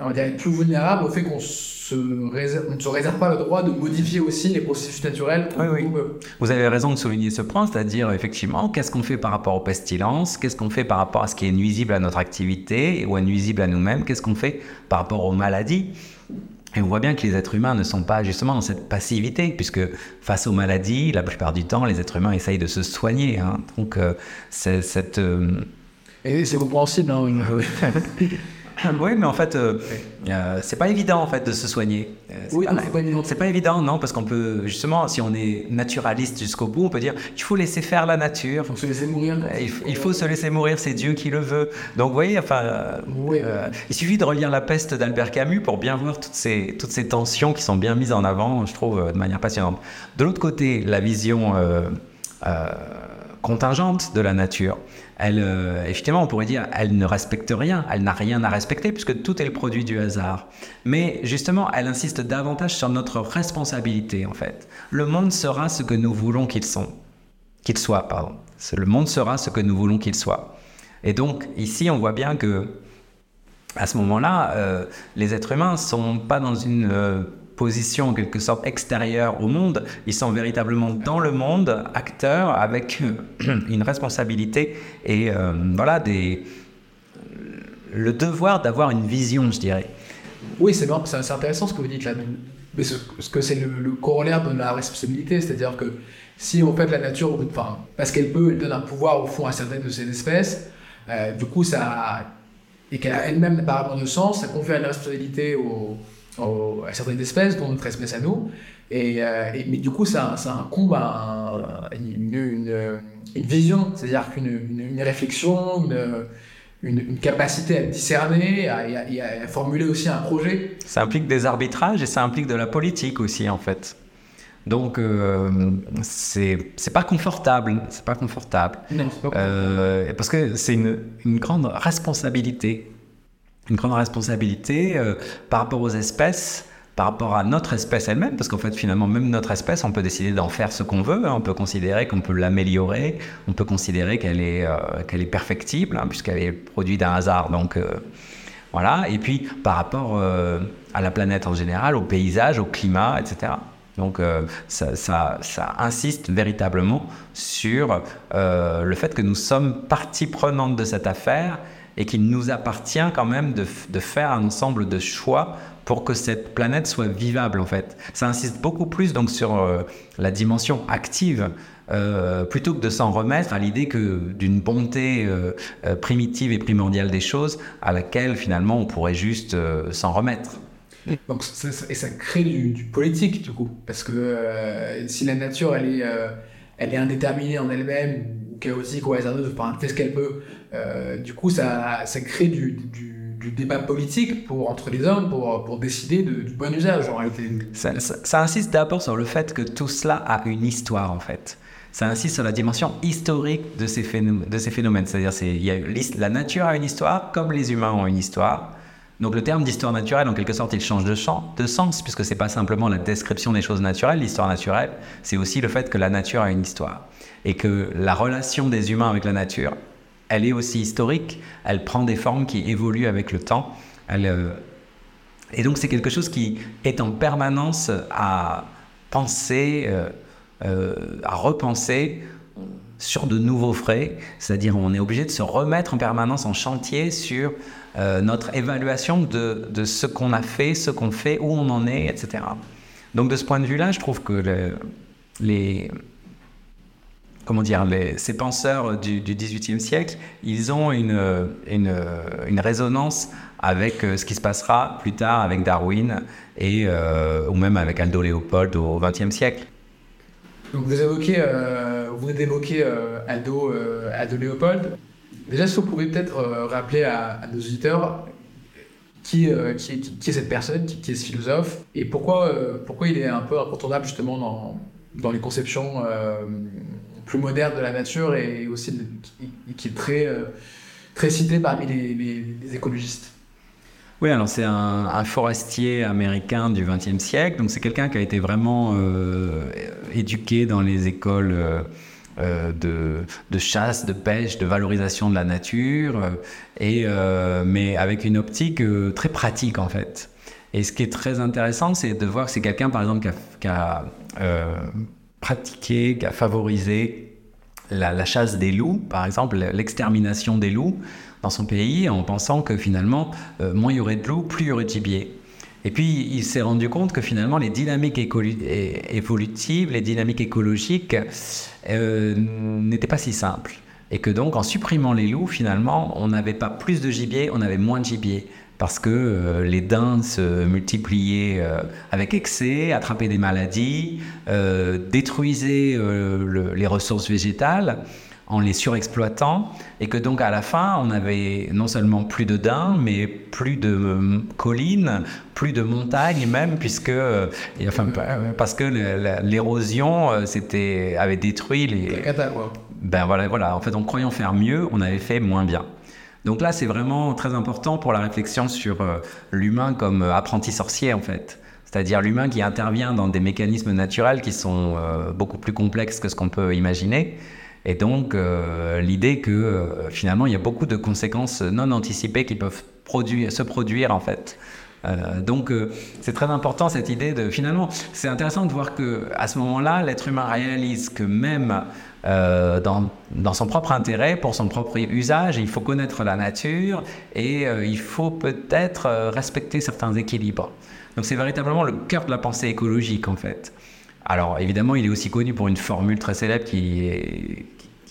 [SPEAKER 1] on va dire, être plus vulnérable au fait qu'on se réserve, ne se réserve pas le droit de modifier aussi les processus naturels.
[SPEAKER 2] Oui, oui. Vous avez raison de souligner ce point, c'est-à-dire effectivement, qu'est-ce qu'on fait par rapport aux pestilences, qu'est-ce qu'on fait par rapport à ce qui est nuisible à notre activité ou nuisible à nous-mêmes, qu'est-ce qu'on fait par rapport aux maladies. Et on voit bien que les êtres humains ne sont pas justement dans cette passivité, puisque face aux maladies, la plupart du temps, les êtres humains essayent de se soigner. Hein. Donc, euh, c'est cette. Euh,
[SPEAKER 1] Et c'est compréhensible, hein,
[SPEAKER 2] oui, mais en fait, euh, euh, c'est pas évident en fait de se soigner. Euh, c'est
[SPEAKER 1] Oui,
[SPEAKER 2] pas,
[SPEAKER 1] non, c'est pas évident.
[SPEAKER 2] c'est pas évident, non, parce qu'on peut justement, si on est naturaliste jusqu'au bout, on peut dire qu'il faut laisser faire la nature.
[SPEAKER 1] Faut se laisser mourir.
[SPEAKER 2] Il, f- il faut se laisser mourir, c'est Dieu qui le veut. Donc, vous voyez, enfin, euh,
[SPEAKER 1] Oui.
[SPEAKER 2] euh, il suffit de relire La peste d'Albert Camus pour bien voir toutes ces, toutes ces tensions qui sont bien mises en avant, je trouve, euh, de manière passionnante. De l'autre côté, la vision euh, euh, contingente de la nature, elle, euh, effectivement, on pourrait dire, elle ne respecte rien, elle n'a rien à respecter puisque tout est le produit du hasard. Mais justement, elle insiste davantage sur notre responsabilité, en fait. Le monde sera ce que nous voulons qu'il soit Le monde sera ce que nous voulons qu'il soit. Et donc, ici, on voit bien que, à ce moment-là, euh, les êtres humains sont pas dans une euh, position en quelque sorte extérieure au monde. Ils sont véritablement dans le monde, acteurs, avec euh, une responsabilité et euh, voilà des le devoir d'avoir une vision, je dirais.
[SPEAKER 1] Oui, c'est intéressant ce que vous dites là. Mais ce, que c'est le, corollaire de la responsabilité, c'est-à-dire que si en fait la nature, enfin, parce qu'elle peut, elle donne un pouvoir au fond à certaines de ces espèces, euh, du coup ça et qu'elle elle-même n'a pas vraiment de sens, ça confère une responsabilité aux- aux- à certaines espèces, dont notre espèce à nous. Et, euh, et- mais du coup, ça, ça incombe à un- une, une- une vision, c'est-à-dire qu'une une, une réflexion, une, une, une capacité à discerner à- et à, et à formuler aussi un projet.
[SPEAKER 2] Ça implique des arbitrages et ça implique de la politique aussi, en fait. Donc, euh, c'est pas confortable. C'est pas confortable.
[SPEAKER 1] Non,
[SPEAKER 2] Euh, parce que c'est une, une grande responsabilité. Une grande responsabilité euh, par rapport aux espèces, par rapport à notre espèce elle-même, parce qu'en fait, finalement, même notre espèce, on peut décider d'en faire ce qu'on veut. hein. On peut considérer qu'on peut l'améliorer, on peut considérer qu'elle est, euh, qu'elle est perfectible, hein, puisqu'elle est produit d'un hasard. Donc, euh, voilà. Et puis, par rapport à la planète en général, au paysage, au climat, etc. Donc, ça, ça- insiste véritablement sur le fait que nous sommes partie prenante de cette affaire et qu'il nous appartient quand même de, de faire un ensemble de choix pour que cette planète soit vivable, en fait. Ça insiste beaucoup plus donc sur euh, la dimension active euh, plutôt que de s'en remettre à l'idée que d'une bonté euh, primitive et primordiale des choses à laquelle finalement on pourrait juste s'en remettre.
[SPEAKER 1] Donc, et ça crée du, politique, du coup. Parce que si la nature, elle est, elle est indéterminée en elle-même, chaotique, ou hasardeuse, enfin, elle fait ce qu'elle peut, euh, du coup, ça, crée du, débat politique entre les hommes pour, décider de- du bon usage, en réalité.
[SPEAKER 2] Ça, insiste d'abord sur le fait que tout cela a une histoire en fait. Ça insiste sur la dimension historique de ces, phénomènes. C'est-à-dire la nature a une histoire comme les humains ont une histoire. Donc le terme d'histoire naturelle, en quelque sorte, il change de, de sens, puisque c'est pas simplement la description des choses naturelles. L'histoire naturelle, c'est aussi le fait que la nature a une histoire. Et que la relation des humains avec la nature, elle est aussi historique, elle prend des formes qui évoluent avec le temps. Euh, et donc c'est quelque chose qui est en permanence à penser, euh, euh, à repenser sur de nouveaux frais, c'est-à-dire on est obligé de se remettre en permanence en chantier sur notre évaluation de, ce qu'on a fait, ce qu'on fait, où on en est, etc. Donc de ce point de vue-là, je trouve que le- les, comment dire, ces penseurs du, XVIIIe siècle, ils ont une, une, résonance avec euh, ce qui se passera plus tard avec Darwin et, euh, ou même avec Aldo Léopold au XXe siècle.
[SPEAKER 1] Donc, vous évoquez, euh, vous d'évoquer euh, Aldo, euh, Aldo Léopold. Déjà, si vous pouvez peut-être rappeler à, nos auditeurs qui, qui, qui- est cette personne, qui, est ce philosophe, et pourquoi, pourquoi il est un peu incontournable justement dans, dans les conceptions plus modernes de la nature et aussi qui, est très, euh, très cité parmi les, écologistes.
[SPEAKER 2] Oui, alors c'est un, forestier américain du XXe siècle, donc c'est quelqu'un qui a été vraiment euh, éduqué dans les écoles euh, de, chasse, de pêche, de valorisation de la nature, et, mais avec une optique très pratique en fait. Et ce qui est très intéressant, c'est de voir que c'est quelqu'un, par exemple, qui a, pratiqué, qui a favorisé la, chasse des loups, par exemple, l'extermination des loups dans son pays, en pensant que finalement, euh, moins il y aurait de loups, plus il y aurait de gibier. Et puis, il s'est rendu compte que finalement, les dynamiques évolutives, les dynamiques écologiques euh, n'étaient pas si simples. Et que donc, en supprimant les loups, finalement, on n'avait pas plus de gibier, on avait moins de gibier. Parce que les daims se multipliaient avec excès, attrapaient des maladies, détruisaient les ressources végétales en les surexploitant. Et que donc à la fin on avait non seulement plus de daims mais plus de euh, collines, plus de montagnes même puisque euh, enfin parce que l'érosion euh, c'était avait détruit les ben voilà voilà. En fait en croyant faire mieux on avait fait moins bien. Donc là c'est vraiment très important pour la réflexion sur l'humain comme apprenti sorcier en fait c'est-à-dire l'humain qui intervient dans des mécanismes naturels qui sont beaucoup plus complexes que ce qu'on peut imaginer et donc, euh, l'idée que euh, finalement, il y a beaucoup de conséquences non anticipées qui peuvent produire, se produire en fait. Euh, donc, c'est très important cette idée de finalement, c'est intéressant de voir que à ce moment-là, l'être humain réalise que même dans, dans, son propre intérêt, pour son propre usage, il faut connaître la nature et il faut peut-être respecter certains équilibres. Donc, c'est véritablement le cœur de la pensée écologique en fait. Alors évidemment, il est aussi connu pour une formule très célèbre qui,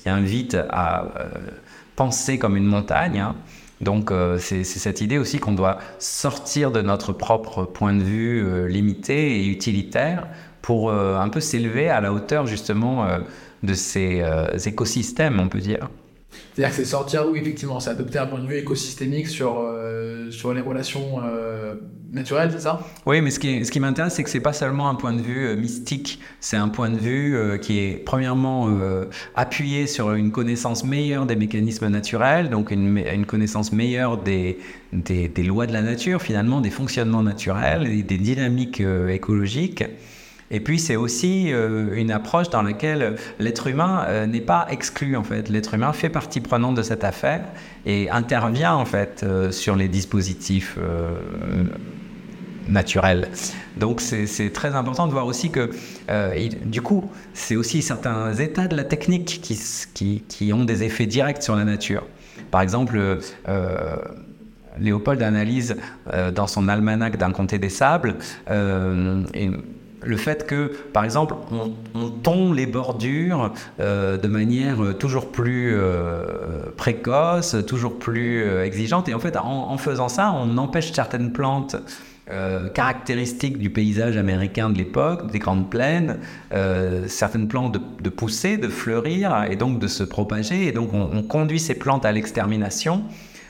[SPEAKER 2] invite à euh, penser comme une montagne. Hein. Donc euh, c'est cette idée aussi qu'on doit sortir de notre propre point de vue euh, limité et utilitaire pour un peu s'élever à la hauteur justement de ces écosystèmes, on peut dire.
[SPEAKER 1] C'est-à-dire que c'est sortir, oui, effectivement, c'est adopter un point de vue écosystémique sur, sur les relations naturel, c'est ça?
[SPEAKER 2] Oui, mais ce qui, ce qui m'intéresse, c'est que c'est pas seulement un point de vue euh, mystique, c'est un point de vue euh, qui est premièrement euh, appuyé sur une connaissance meilleure des mécanismes naturels, donc une, une connaissance meilleure des, des, des, lois de la nature, finalement, des fonctionnements naturels, et des dynamiques écologiques. Et puis c'est aussi une approche dans laquelle l'être humain n'est pas exclu en fait. L'être humain fait partie prenante de cette affaire et intervient en fait sur les dispositifs naturel. Donc c'est très important de voir aussi que, euh, du coup, c'est aussi certains états de la technique qui, qui, qui, ont des effets directs sur la nature. Par exemple, euh, Léopold analyse euh, dans son almanach d'un comté des sables le fait que, par exemple, on, on tond les bordures de manière toujours plus précoce, toujours plus exigeante. Et en fait, en, faisant ça, on empêche certaines plantes euh, caractéristiques du paysage américain de l'époque, des grandes plaines, euh, certaines plantes de, pousser, de fleurir et donc de se propager. Et donc on, conduit ces plantes à l'extermination,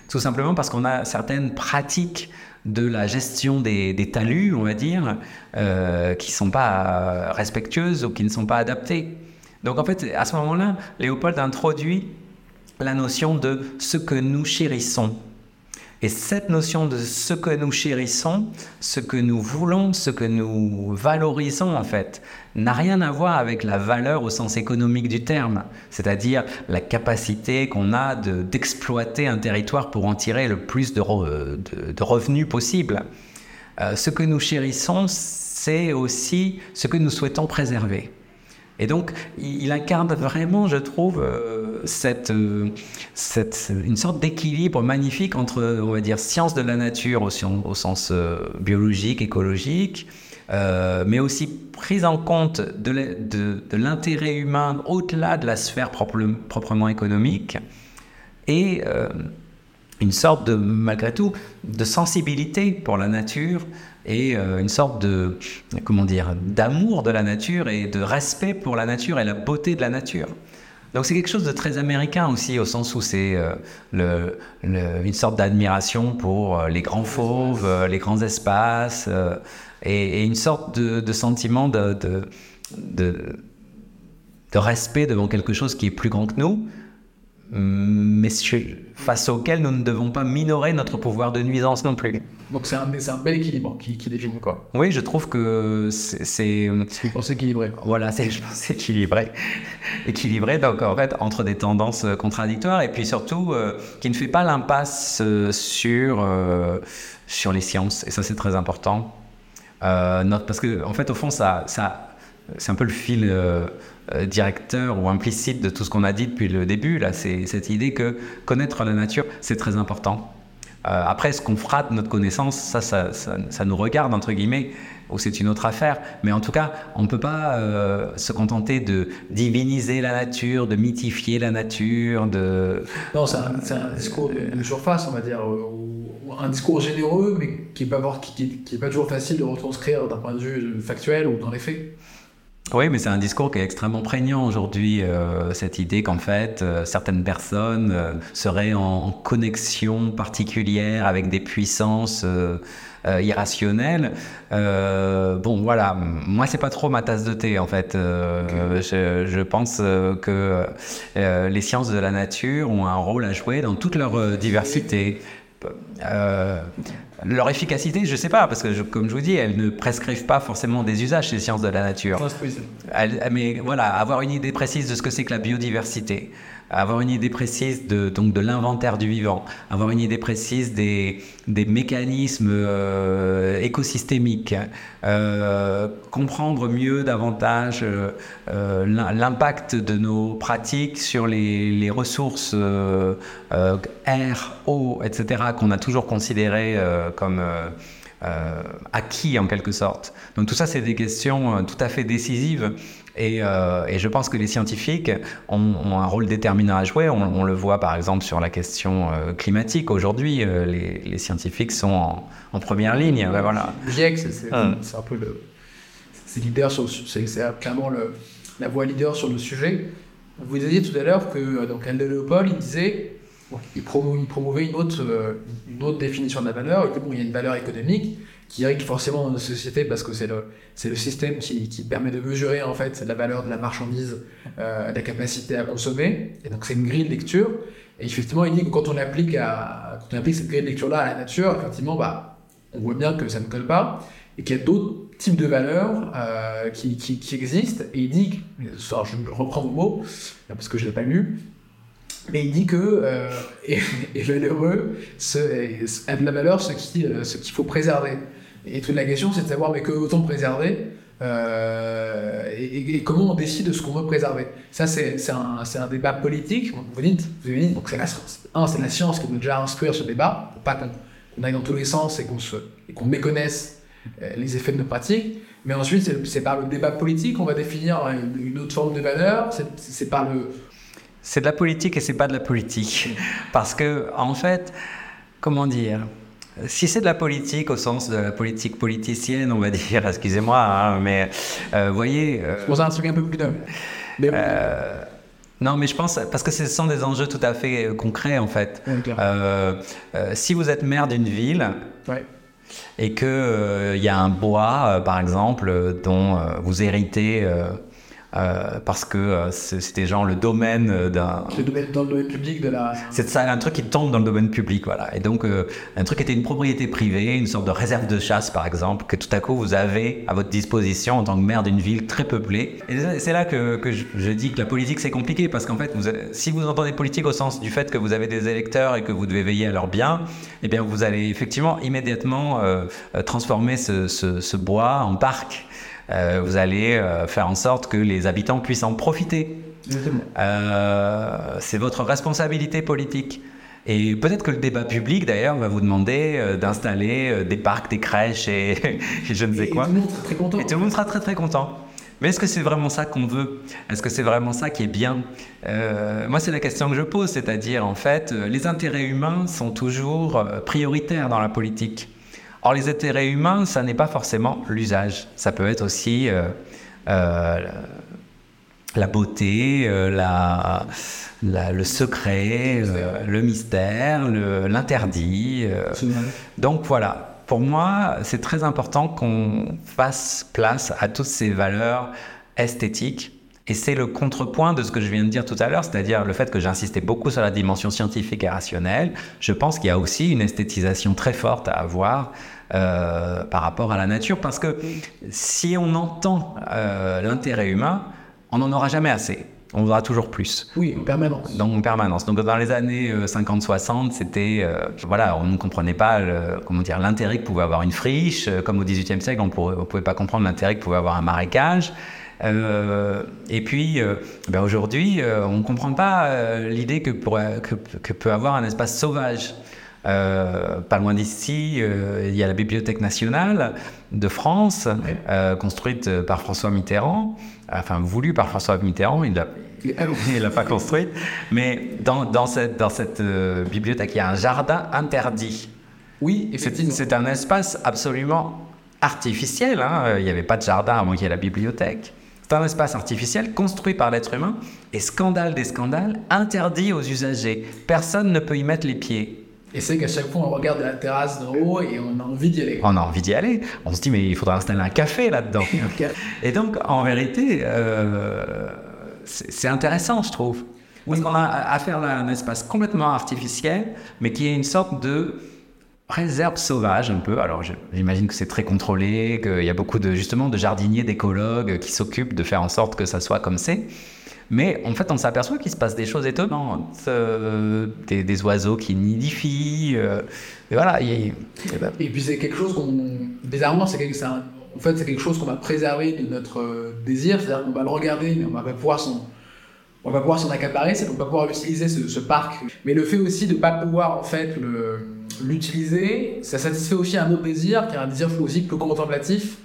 [SPEAKER 2] tout simplement parce qu'on a certaines pratiques de la gestion des, talus, on va dire, euh, qui ne sont pas respectueuses ou qui ne sont pas adaptées. Donc en fait, à ce moment-là, Léopold introduit la notion de ce que nous chérissons. Et cette notion de ce que nous chérissons, ce que nous voulons, ce que nous valorisons en fait, n'a rien à voir avec la valeur au sens économique du terme, c'est-à-dire la capacité qu'on a d'exploiter un territoire pour en tirer le plus de, revenus possible. Euh, ce que nous chérissons, c'est aussi ce que nous souhaitons préserver. Et donc, il incarne vraiment, je trouve, euh, euh, cette, une sorte d'équilibre magnifique entre, on va dire, science de la nature au, au sens euh, biologique, écologique, mais aussi prise en compte de, l'intérêt humain au-delà de la sphère proprement économique, et une sorte de, malgré tout, de sensibilité pour la nature et euh, une sorte de, comment dire, d'amour de la nature et de respect pour la nature et la beauté de la nature. Donc c'est quelque chose de très américain aussi, au sens où c'est euh, une sorte d'admiration pour euh, les grands fauves, les grands espaces, et, une sorte de, sentiment de, de, de, respect devant quelque chose qui est plus grand que nous, mais face auquel nous ne devons pas minorer notre pouvoir de nuisance non plus.
[SPEAKER 1] Donc c'est un, un, bel équilibre qui, qui, définit quoi.
[SPEAKER 2] Oui, je trouve que c'est...
[SPEAKER 1] Je pense équilibré.
[SPEAKER 2] Voilà, c'est équilibré. équilibré, donc en fait, entre des tendances contradictoires et puis surtout euh, qui ne fait pas l'impasse euh, sur, euh, sur les sciences. Et ça, c'est très important. Parce que, en fait, au fond, ça, ça, c'est un peu le fil euh, directeur ou implicite de tout ce qu'on a dit depuis le début. Là, c'est cette idée que connaître la nature, c'est très important. Euh, après, ce qu'on fera de notre connaissance, ça ça, ça, nous regarde, entre guillemets, ou c'est une autre affaire. Mais en tout cas, on ne peut pas euh, se contenter de diviniser la nature, de mythifier la nature, de...
[SPEAKER 1] Non, c'est un, discours de, surface, on va dire, un discours généreux, mais qui n'est pas, pas toujours facile de retranscrire d'un point de vue factuel ou dans les faits.
[SPEAKER 2] Oui, mais c'est un discours qui est extrêmement prégnant aujourd'hui, euh, cette idée qu'en fait, euh, certaines personnes euh, seraient en, connexion particulière avec des puissances irrationnelles. bon, voilà, moi, c'est pas trop ma tasse de thé, en fait. Je, je, pense que les sciences de la nature ont un rôle à jouer dans toute leur diversité. Euh, leur efficacité, je ne sais pas, parce que comme je vous dis, elles ne prescrivent pas forcément des usages, ces sciences de la nature. mais voilà, avoir une idée précise de ce que c'est que la biodiversité, avoir une idée précise de, donc de l'inventaire du vivant, avoir une idée précise des, des mécanismes euh, écosystémiques, euh, comprendre mieux davantage euh, l'impact de nos pratiques sur les, les ressources air, eau, etc., qu'on a toujours considérées comme acquis en quelque sorte. Donc tout ça, c'est des questions tout à fait décisives euh, et, je pense que les scientifiques ont, un rôle déterminant à jouer. On, le voit par exemple sur la question euh, climatique. Aujourd'hui, euh, les, scientifiques sont en, première ligne. voilà.
[SPEAKER 1] Le GIEC, c'est un peu le. C'est leader sur c'est clairement le, la voix leader sur le sujet. Vous disiez tout à l'heure que donc Aldo Léopold, il disait, il, promouvait une autre, une autre définition de la valeur. Il, bon, il y a une valeur économique qui règle forcément dans nos sociétés parce que c'est le, système qui, permet de mesurer en fait la valeur de la marchandise, euh, la capacité à consommer. Et donc c'est une grille de lecture. Et effectivement, il dit que quand on applique, cette grille de lecture-là à la nature, effectivement, bah, on voit bien que ça ne colle pas et qu'il y a d'autres types de valeurs euh, qui, existent. Et il dit, je reprends vos mots, parce que je ne l'ai pas lu, mais il dit que, euh, et l'heureux, a de la valeur ce qu'il euh, ce qu'il faut préserver. Et toute la question, c'est de savoir mais que autant préserver euh, et, comment on décide de ce qu'on veut préserver? Ça, c'est un, un, débat politique. Vous dites, vous avez dit, donc c'est la, un, c'est la science qui doit déjà instruire ce débat, pour pas qu'on aille dans tous les sens et qu'on qu'on méconnaisse euh, les effets de nos pratiques. Mais ensuite, c'est par le débat politique qu'on va définir une, autre forme de valeur. C'est par le.
[SPEAKER 2] C'est de la politique et c'est pas de la politique. Parce que, en fait, comment dire si c'est de la politique au sens de la politique politicienne, on va dire, excusez-moi, hein, mais euh, vous voyez.
[SPEAKER 1] Euh, c'est pour ça un peu plus.
[SPEAKER 2] Euh, non, mais je pense, parce que ce sont des enjeux tout à fait concrets en fait. si vous êtes maire d'une ville, et qu'il il y a un bois, par exemple, dont vous héritez euh, parce que euh, c'était genre le domaine euh, d'un.
[SPEAKER 1] Le domaine dans le domaine public de la.
[SPEAKER 2] C'est ça, un truc qui tombe dans le domaine public, voilà. Et donc, un truc qui était une propriété privée, une sorte de réserve de chasse, par exemple, que tout à coup vous avez à votre disposition en tant que maire d'une ville très peuplée. Et c'est là que, que je, dis que la politique c'est compliqué, parce qu'en fait, vous, si vous entendez politique au sens du fait que vous avez des électeurs et que vous devez veiller à leur bien, eh bien, vous allez effectivement immédiatement transformer ce, ce, ce bois en parc. Euh, vous allez euh, faire en sorte que les habitants puissent en profiter. Euh, c'est votre responsabilité politique. Et peut-être que le débat public, d'ailleurs, va vous demander d'installer des parcs, des crèches et, je ne sais quoi.
[SPEAKER 1] Et tout le monde sera très content.
[SPEAKER 2] Et tout le monde sera très très content. Mais est-ce que c'est vraiment ça qu'on veut? Est-ce que c'est vraiment ça qui est bien? Moi, c'est la question que je pose, c'est-à-dire, en fait, les intérêts humains sont toujours prioritaires dans la politique. Or, les intérêts humains, ça n'est pas forcément l'usage. Ça peut être aussi euh, euh, la beauté, euh, la, le secret, le mystère, l'interdit. Donc voilà. Pour moi, c'est très important qu'on fasse place à toutes ces valeurs esthétiques et c'est le contrepoint de ce que je viens de dire tout à l'heure, c'est-à-dire le fait que j'insistais beaucoup sur la dimension scientifique et rationnelle. Je pense qu'il y a aussi une esthétisation très forte à avoir euh, par rapport à la nature, parce que si on entend euh, l'intérêt humain, on n'en aura jamais assez. On voudra toujours plus.
[SPEAKER 1] Oui, en permanence.
[SPEAKER 2] Donc, en permanence. Donc, dans les années 50-60, euh, c'était, voilà, on ne comprenait pas, comment dire, l'intérêt que pouvait avoir une friche. Comme au XVIIIe siècle, on ne pouvait pas comprendre l'intérêt que pouvait avoir un marécage. Euh, et puis, euh, ben aujourd'hui, euh, on ne comprend pas l'idée que, que, peut avoir un espace sauvage. Pas loin d'ici, il y a la Bibliothèque nationale de France, construite par François Mitterrand, enfin voulue par François Mitterrand, il ne l'a pas construite, mais dans, dans cette, dans cette bibliothèque, il y a un jardin interdit.
[SPEAKER 1] Oui, effectivement.
[SPEAKER 2] c'est un espace absolument artificiel. hein. Il n'y avait pas de jardin avant qu'il y ait la bibliothèque. C'est un espace artificiel construit par l'être humain et scandale des scandales, interdit aux usagers. Personne ne peut y mettre les pieds.
[SPEAKER 1] Et c'est qu'à chaque fois, on regarde la terrasse d'en haut et on a envie d'y aller.
[SPEAKER 2] On a envie d'y aller. On se dit, mais il faudra installer un café là-dedans. Et donc, en vérité, euh, c'est intéressant, je trouve. Parce qu'on a affaire à un espace complètement artificiel, mais qui est une sorte de réserve sauvage un peu. Alors, j'imagine que c'est très contrôlé, qu'il y a beaucoup de justement de jardiniers, d'écologues qui s'occupent de faire en sorte que ça soit comme c'est. Mais en fait, on s'aperçoit qu'il se passe des choses étonnantes, euh, des, oiseaux qui nidifient. euh, et voilà, et ben,
[SPEAKER 1] puis c'est quelque chose qu'on. Bizarrement, c'est quelque... en fait, quelque chose qu'on va préserver de notre euh, désir. C'est-à-dire qu'on va le regarder, mais on va pas pouvoir s'en. On va pouvoir s'en accaparer, c'est qu'on va pouvoir utiliser ce, parc. Mais le fait aussi de pas pouvoir en fait l'utiliser, ça satisfait aussi un autre désir, qui est un désir aussi plus contemplatif,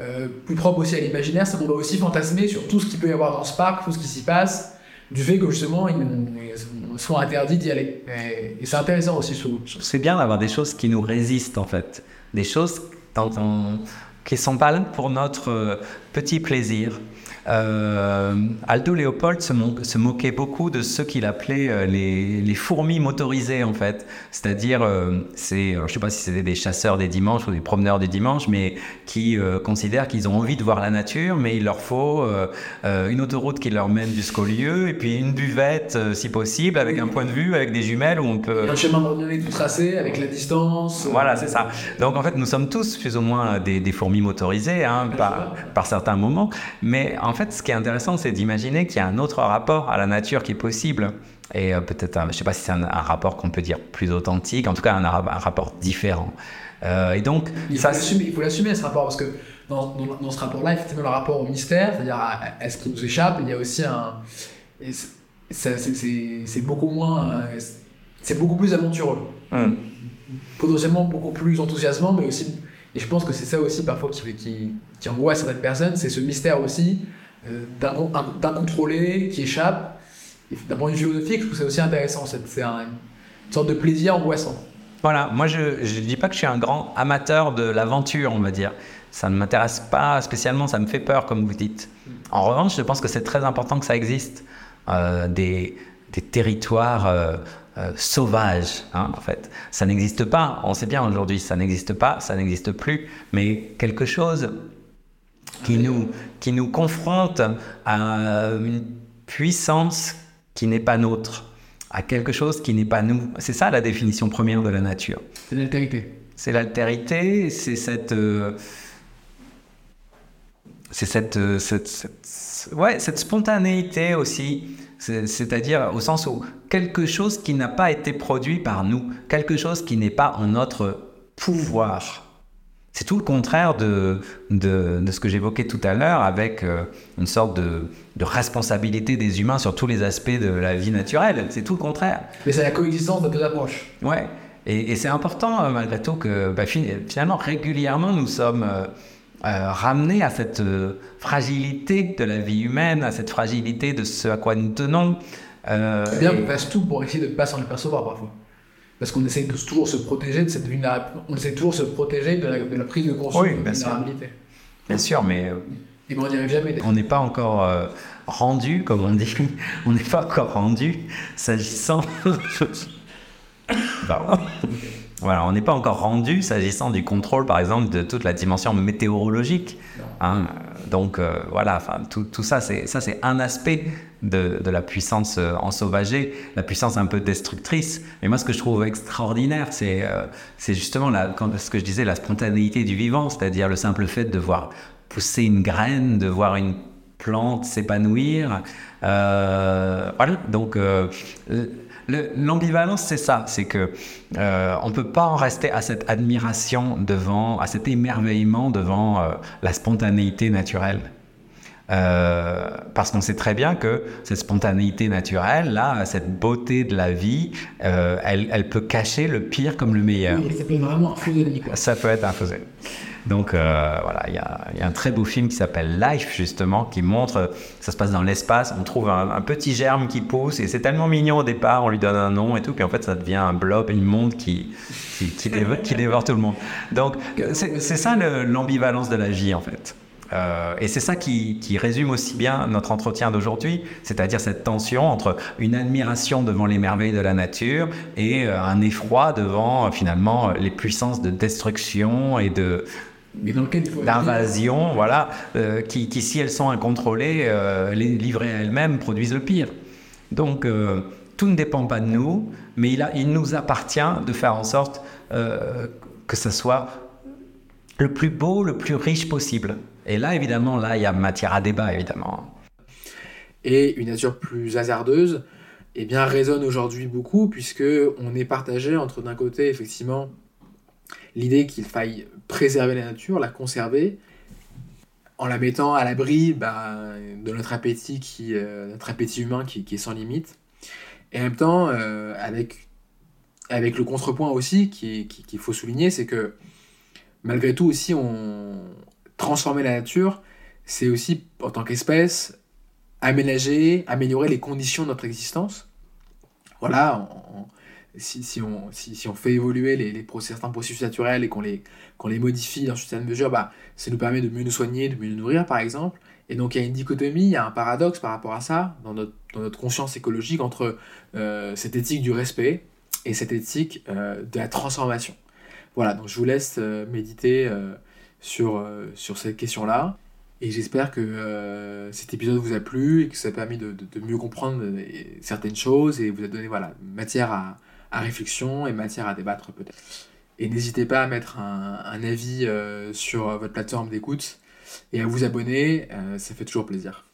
[SPEAKER 1] euh, plus propre aussi à l'imaginaire, c'est qu'on va aussi fantasmer sur tout ce qu'il peut y avoir dans ce parc, tout ce qui s'y passe, du fait que justement ils sont interdits d'y aller. Et, c'est intéressant aussi, je trouve.
[SPEAKER 2] C'est bien d'avoir des choses qui nous résistent en fait, des choses qui sont pas là pour notre euh, petit plaisir. Euh, Aldo Léopold se, mo- se moquait beaucoup de ceux qu'il appelait euh, les, les fourmis motorisées en fait, c'est-à-dire, euh, c'est, je sais pas si c'était des chasseurs des dimanches ou des promeneurs du dimanche, mais qui considèrent qu'ils ont envie de voir la nature, mais il leur faut une autoroute qui leur mène jusqu'au lieu et puis une buvette si possible avec un point de vue, avec des jumelles où on peut
[SPEAKER 1] Un chemin abandonné tout tracé, avec la distance.
[SPEAKER 2] voilà, c'est ça. Donc en fait, nous sommes tous plus ou moins des, des fourmis motorisées hein, par, par certains moments. Mais en fait, ce qui est intéressant, c'est d'imaginer qu'il y a un autre rapport à la nature qui est possible. Et euh, peut-être, je ne sais pas si c'est un, un rapport qu'on peut dire plus authentique, en tout cas un, ra- un rapport différent. Euh, et donc,
[SPEAKER 1] Il faut
[SPEAKER 2] ça,
[SPEAKER 1] l'assumer, il faut l'assumer ce rapport parce que dans, dans, dans ce rapport-là, effectivement, le rapport au mystère, c'est-à-dire à, à ce qui nous échappe, il y a aussi un. c'est- ça, c'est- C'est c'est beaucoup moins. euh, C'est beaucoup plus aventureux.
[SPEAKER 2] Hum.
[SPEAKER 1] Potentiellement beaucoup plus enthousiasmant, mais aussi. Et je pense que c'est ça aussi parfois qui, qui, qui angoisse certaines personnes, c'est ce mystère aussi d'un- un- d'incontrôlé qui échappe. D'un point de vue philosophique, je trouve c'est aussi intéressant. C'est c'est un- une sorte de plaisir angoissant.
[SPEAKER 2] Voilà, moi je ne dis pas que je suis un grand amateur de l'aventure, on va dire. Ça ne m'intéresse pas spécialement, ça me fait peur, comme vous dites. En revanche, je pense que c'est très important que ça existe. Euh, des, des territoires euh, euh, sauvages, hein, en fait. Ça n'existe pas, on sait bien aujourd'hui, ça n'existe pas, ça n'existe plus, mais quelque chose qui nous, qui nous confronte à une puissance qui n'est pas nôtre, à quelque chose qui n'est pas nous. C'est ça la définition première de la nature.
[SPEAKER 1] C'est l'altérité.
[SPEAKER 2] C'est l'altérité, c'est cette, euh, c'est cette, euh, cette, cette- ouais, cette spontanéité aussi. C'est- C'est-à-dire au sens où quelque chose qui n'a pas été produit par nous, quelque chose qui n'est pas en notre pouvoir. C'est tout le contraire de, de, de ce que j'évoquais tout à l'heure avec euh, une sorte de, de responsabilité des humains sur tous les aspects de la vie naturelle. C'est tout le contraire.
[SPEAKER 1] Mais c'est la coexistence de deux approches.
[SPEAKER 2] Ouais, et, et c'est important euh, malgré tout que bah, fin- finalement régulièrement nous sommes euh, euh, ramenés à cette euh, fragilité de la vie humaine, à cette fragilité de ce à quoi nous tenons. Euh,
[SPEAKER 1] C'est bien
[SPEAKER 2] et-
[SPEAKER 1] qu'on fasse tout pour essayer de ne pas s'en apercevoir parfois. Parce qu'on essaie de toujours se protéger de cette vulnérabilité. On essaie toujours de se protéger de la, de la prise de conscience
[SPEAKER 2] Oui,
[SPEAKER 1] de
[SPEAKER 2] bien
[SPEAKER 1] la
[SPEAKER 2] sûr.
[SPEAKER 1] vulnérabilité.
[SPEAKER 2] bien sûr, mais euh,
[SPEAKER 1] Et ben on n'y arrive jamais.
[SPEAKER 2] on n'est pas encore euh, rendu, comme on dit, on n'est pas encore rendu s'agissant. Pardon. Voilà, on n'est pas encore rendu s'agissant du contrôle, par exemple, de toute la dimension météorologique. hein. Donc euh, voilà, tout, tout ça, c'est ça, c'est un aspect de, de la puissance euh, ensauvagée, la puissance un peu destructrice. Mais moi, ce que je trouve extraordinaire, c'est euh, c'est justement la, quand, ce que je disais, la spontanéité du vivant, c'est-à-dire le simple fait de voir pousser une graine, de voir une plante s'épanouir. Euh, voilà, donc l'ambivalence, c'est ça, c'est que euh, peut pas en rester à cette admiration devant, à cet émerveillement devant euh, la spontanéité naturelle. Euh, parce qu'on sait très bien que cette spontanéité naturelle, là, cette beauté de la vie, euh, elle, elle peut cacher le pire comme le meilleur.
[SPEAKER 1] Oui, ça peut vraiment quoi.
[SPEAKER 2] Ça peut être un faisait. Donc voilà, il y a, y a, un très beau film qui s'appelle Life justement, qui montre, ça se passe dans l'espace, on trouve un, petit germe qui pousse et c'est tellement mignon au départ, on lui donne un nom et tout, puis en fait ça devient un blob, une monde qui, qui, qui, dévore, qui dévore tout le monde. Donc c'est ça l'ambivalence de la vie en fait. Euh, et c'est ça qui, résume aussi bien notre entretien d'aujourd'hui, c'est-à-dire cette tension entre une admiration devant les merveilles de la nature et euh, un effroi devant euh, finalement les puissances de destruction et de d'invasion, voilà, qui, qui, si elles sont incontrôlées, les livrées à elles-mêmes produisent le pire. Donc tout ne dépend pas de nous, mais il, a, il nous appartient de faire en sorte que ce soit le plus beau, le plus riche possible. Et là, évidemment, là, il y a matière à débat, évidemment.
[SPEAKER 1] Et une nature plus hasardeuse, eh bien, résonne aujourd'hui beaucoup, puisque on est partagé entre, d'un côté, effectivement, l'idée qu'il faille préserver la nature, la conserver, en la mettant à l'abri bah, de notre appétit, qui, euh, notre appétit humain qui, est sans limite, et en même temps, euh, avec, avec le contrepoint aussi, qu'il qui, faut souligner, c'est que malgré tout aussi, on, transformer la nature, c'est aussi, en tant qu'espèce, aménager, améliorer les conditions de notre existence. Voilà, si, on, fait évoluer les, certains processus naturels et qu'on les, modifie dans une certaine mesure, bah, ça nous permet de mieux nous soigner, de mieux nous nourrir, par exemple. Et donc, il y a une dichotomie, il y a un paradoxe par rapport à ça, dans notre, dans notre conscience écologique, entre euh, cette éthique du respect et cette éthique euh, de la transformation. Voilà, donc je vous laisse euh, méditer sur, euh, sur cette question-là. Et j'espère que euh, cet épisode vous a plu et que ça a permis de, de, mieux comprendre euh, certaines choses et vous a donné voilà, matière à, à réflexion et matière à débattre peut-être. Et n'hésitez pas à mettre un, un avis sur votre plateforme d'écoute et à vous abonner, ça fait toujours plaisir.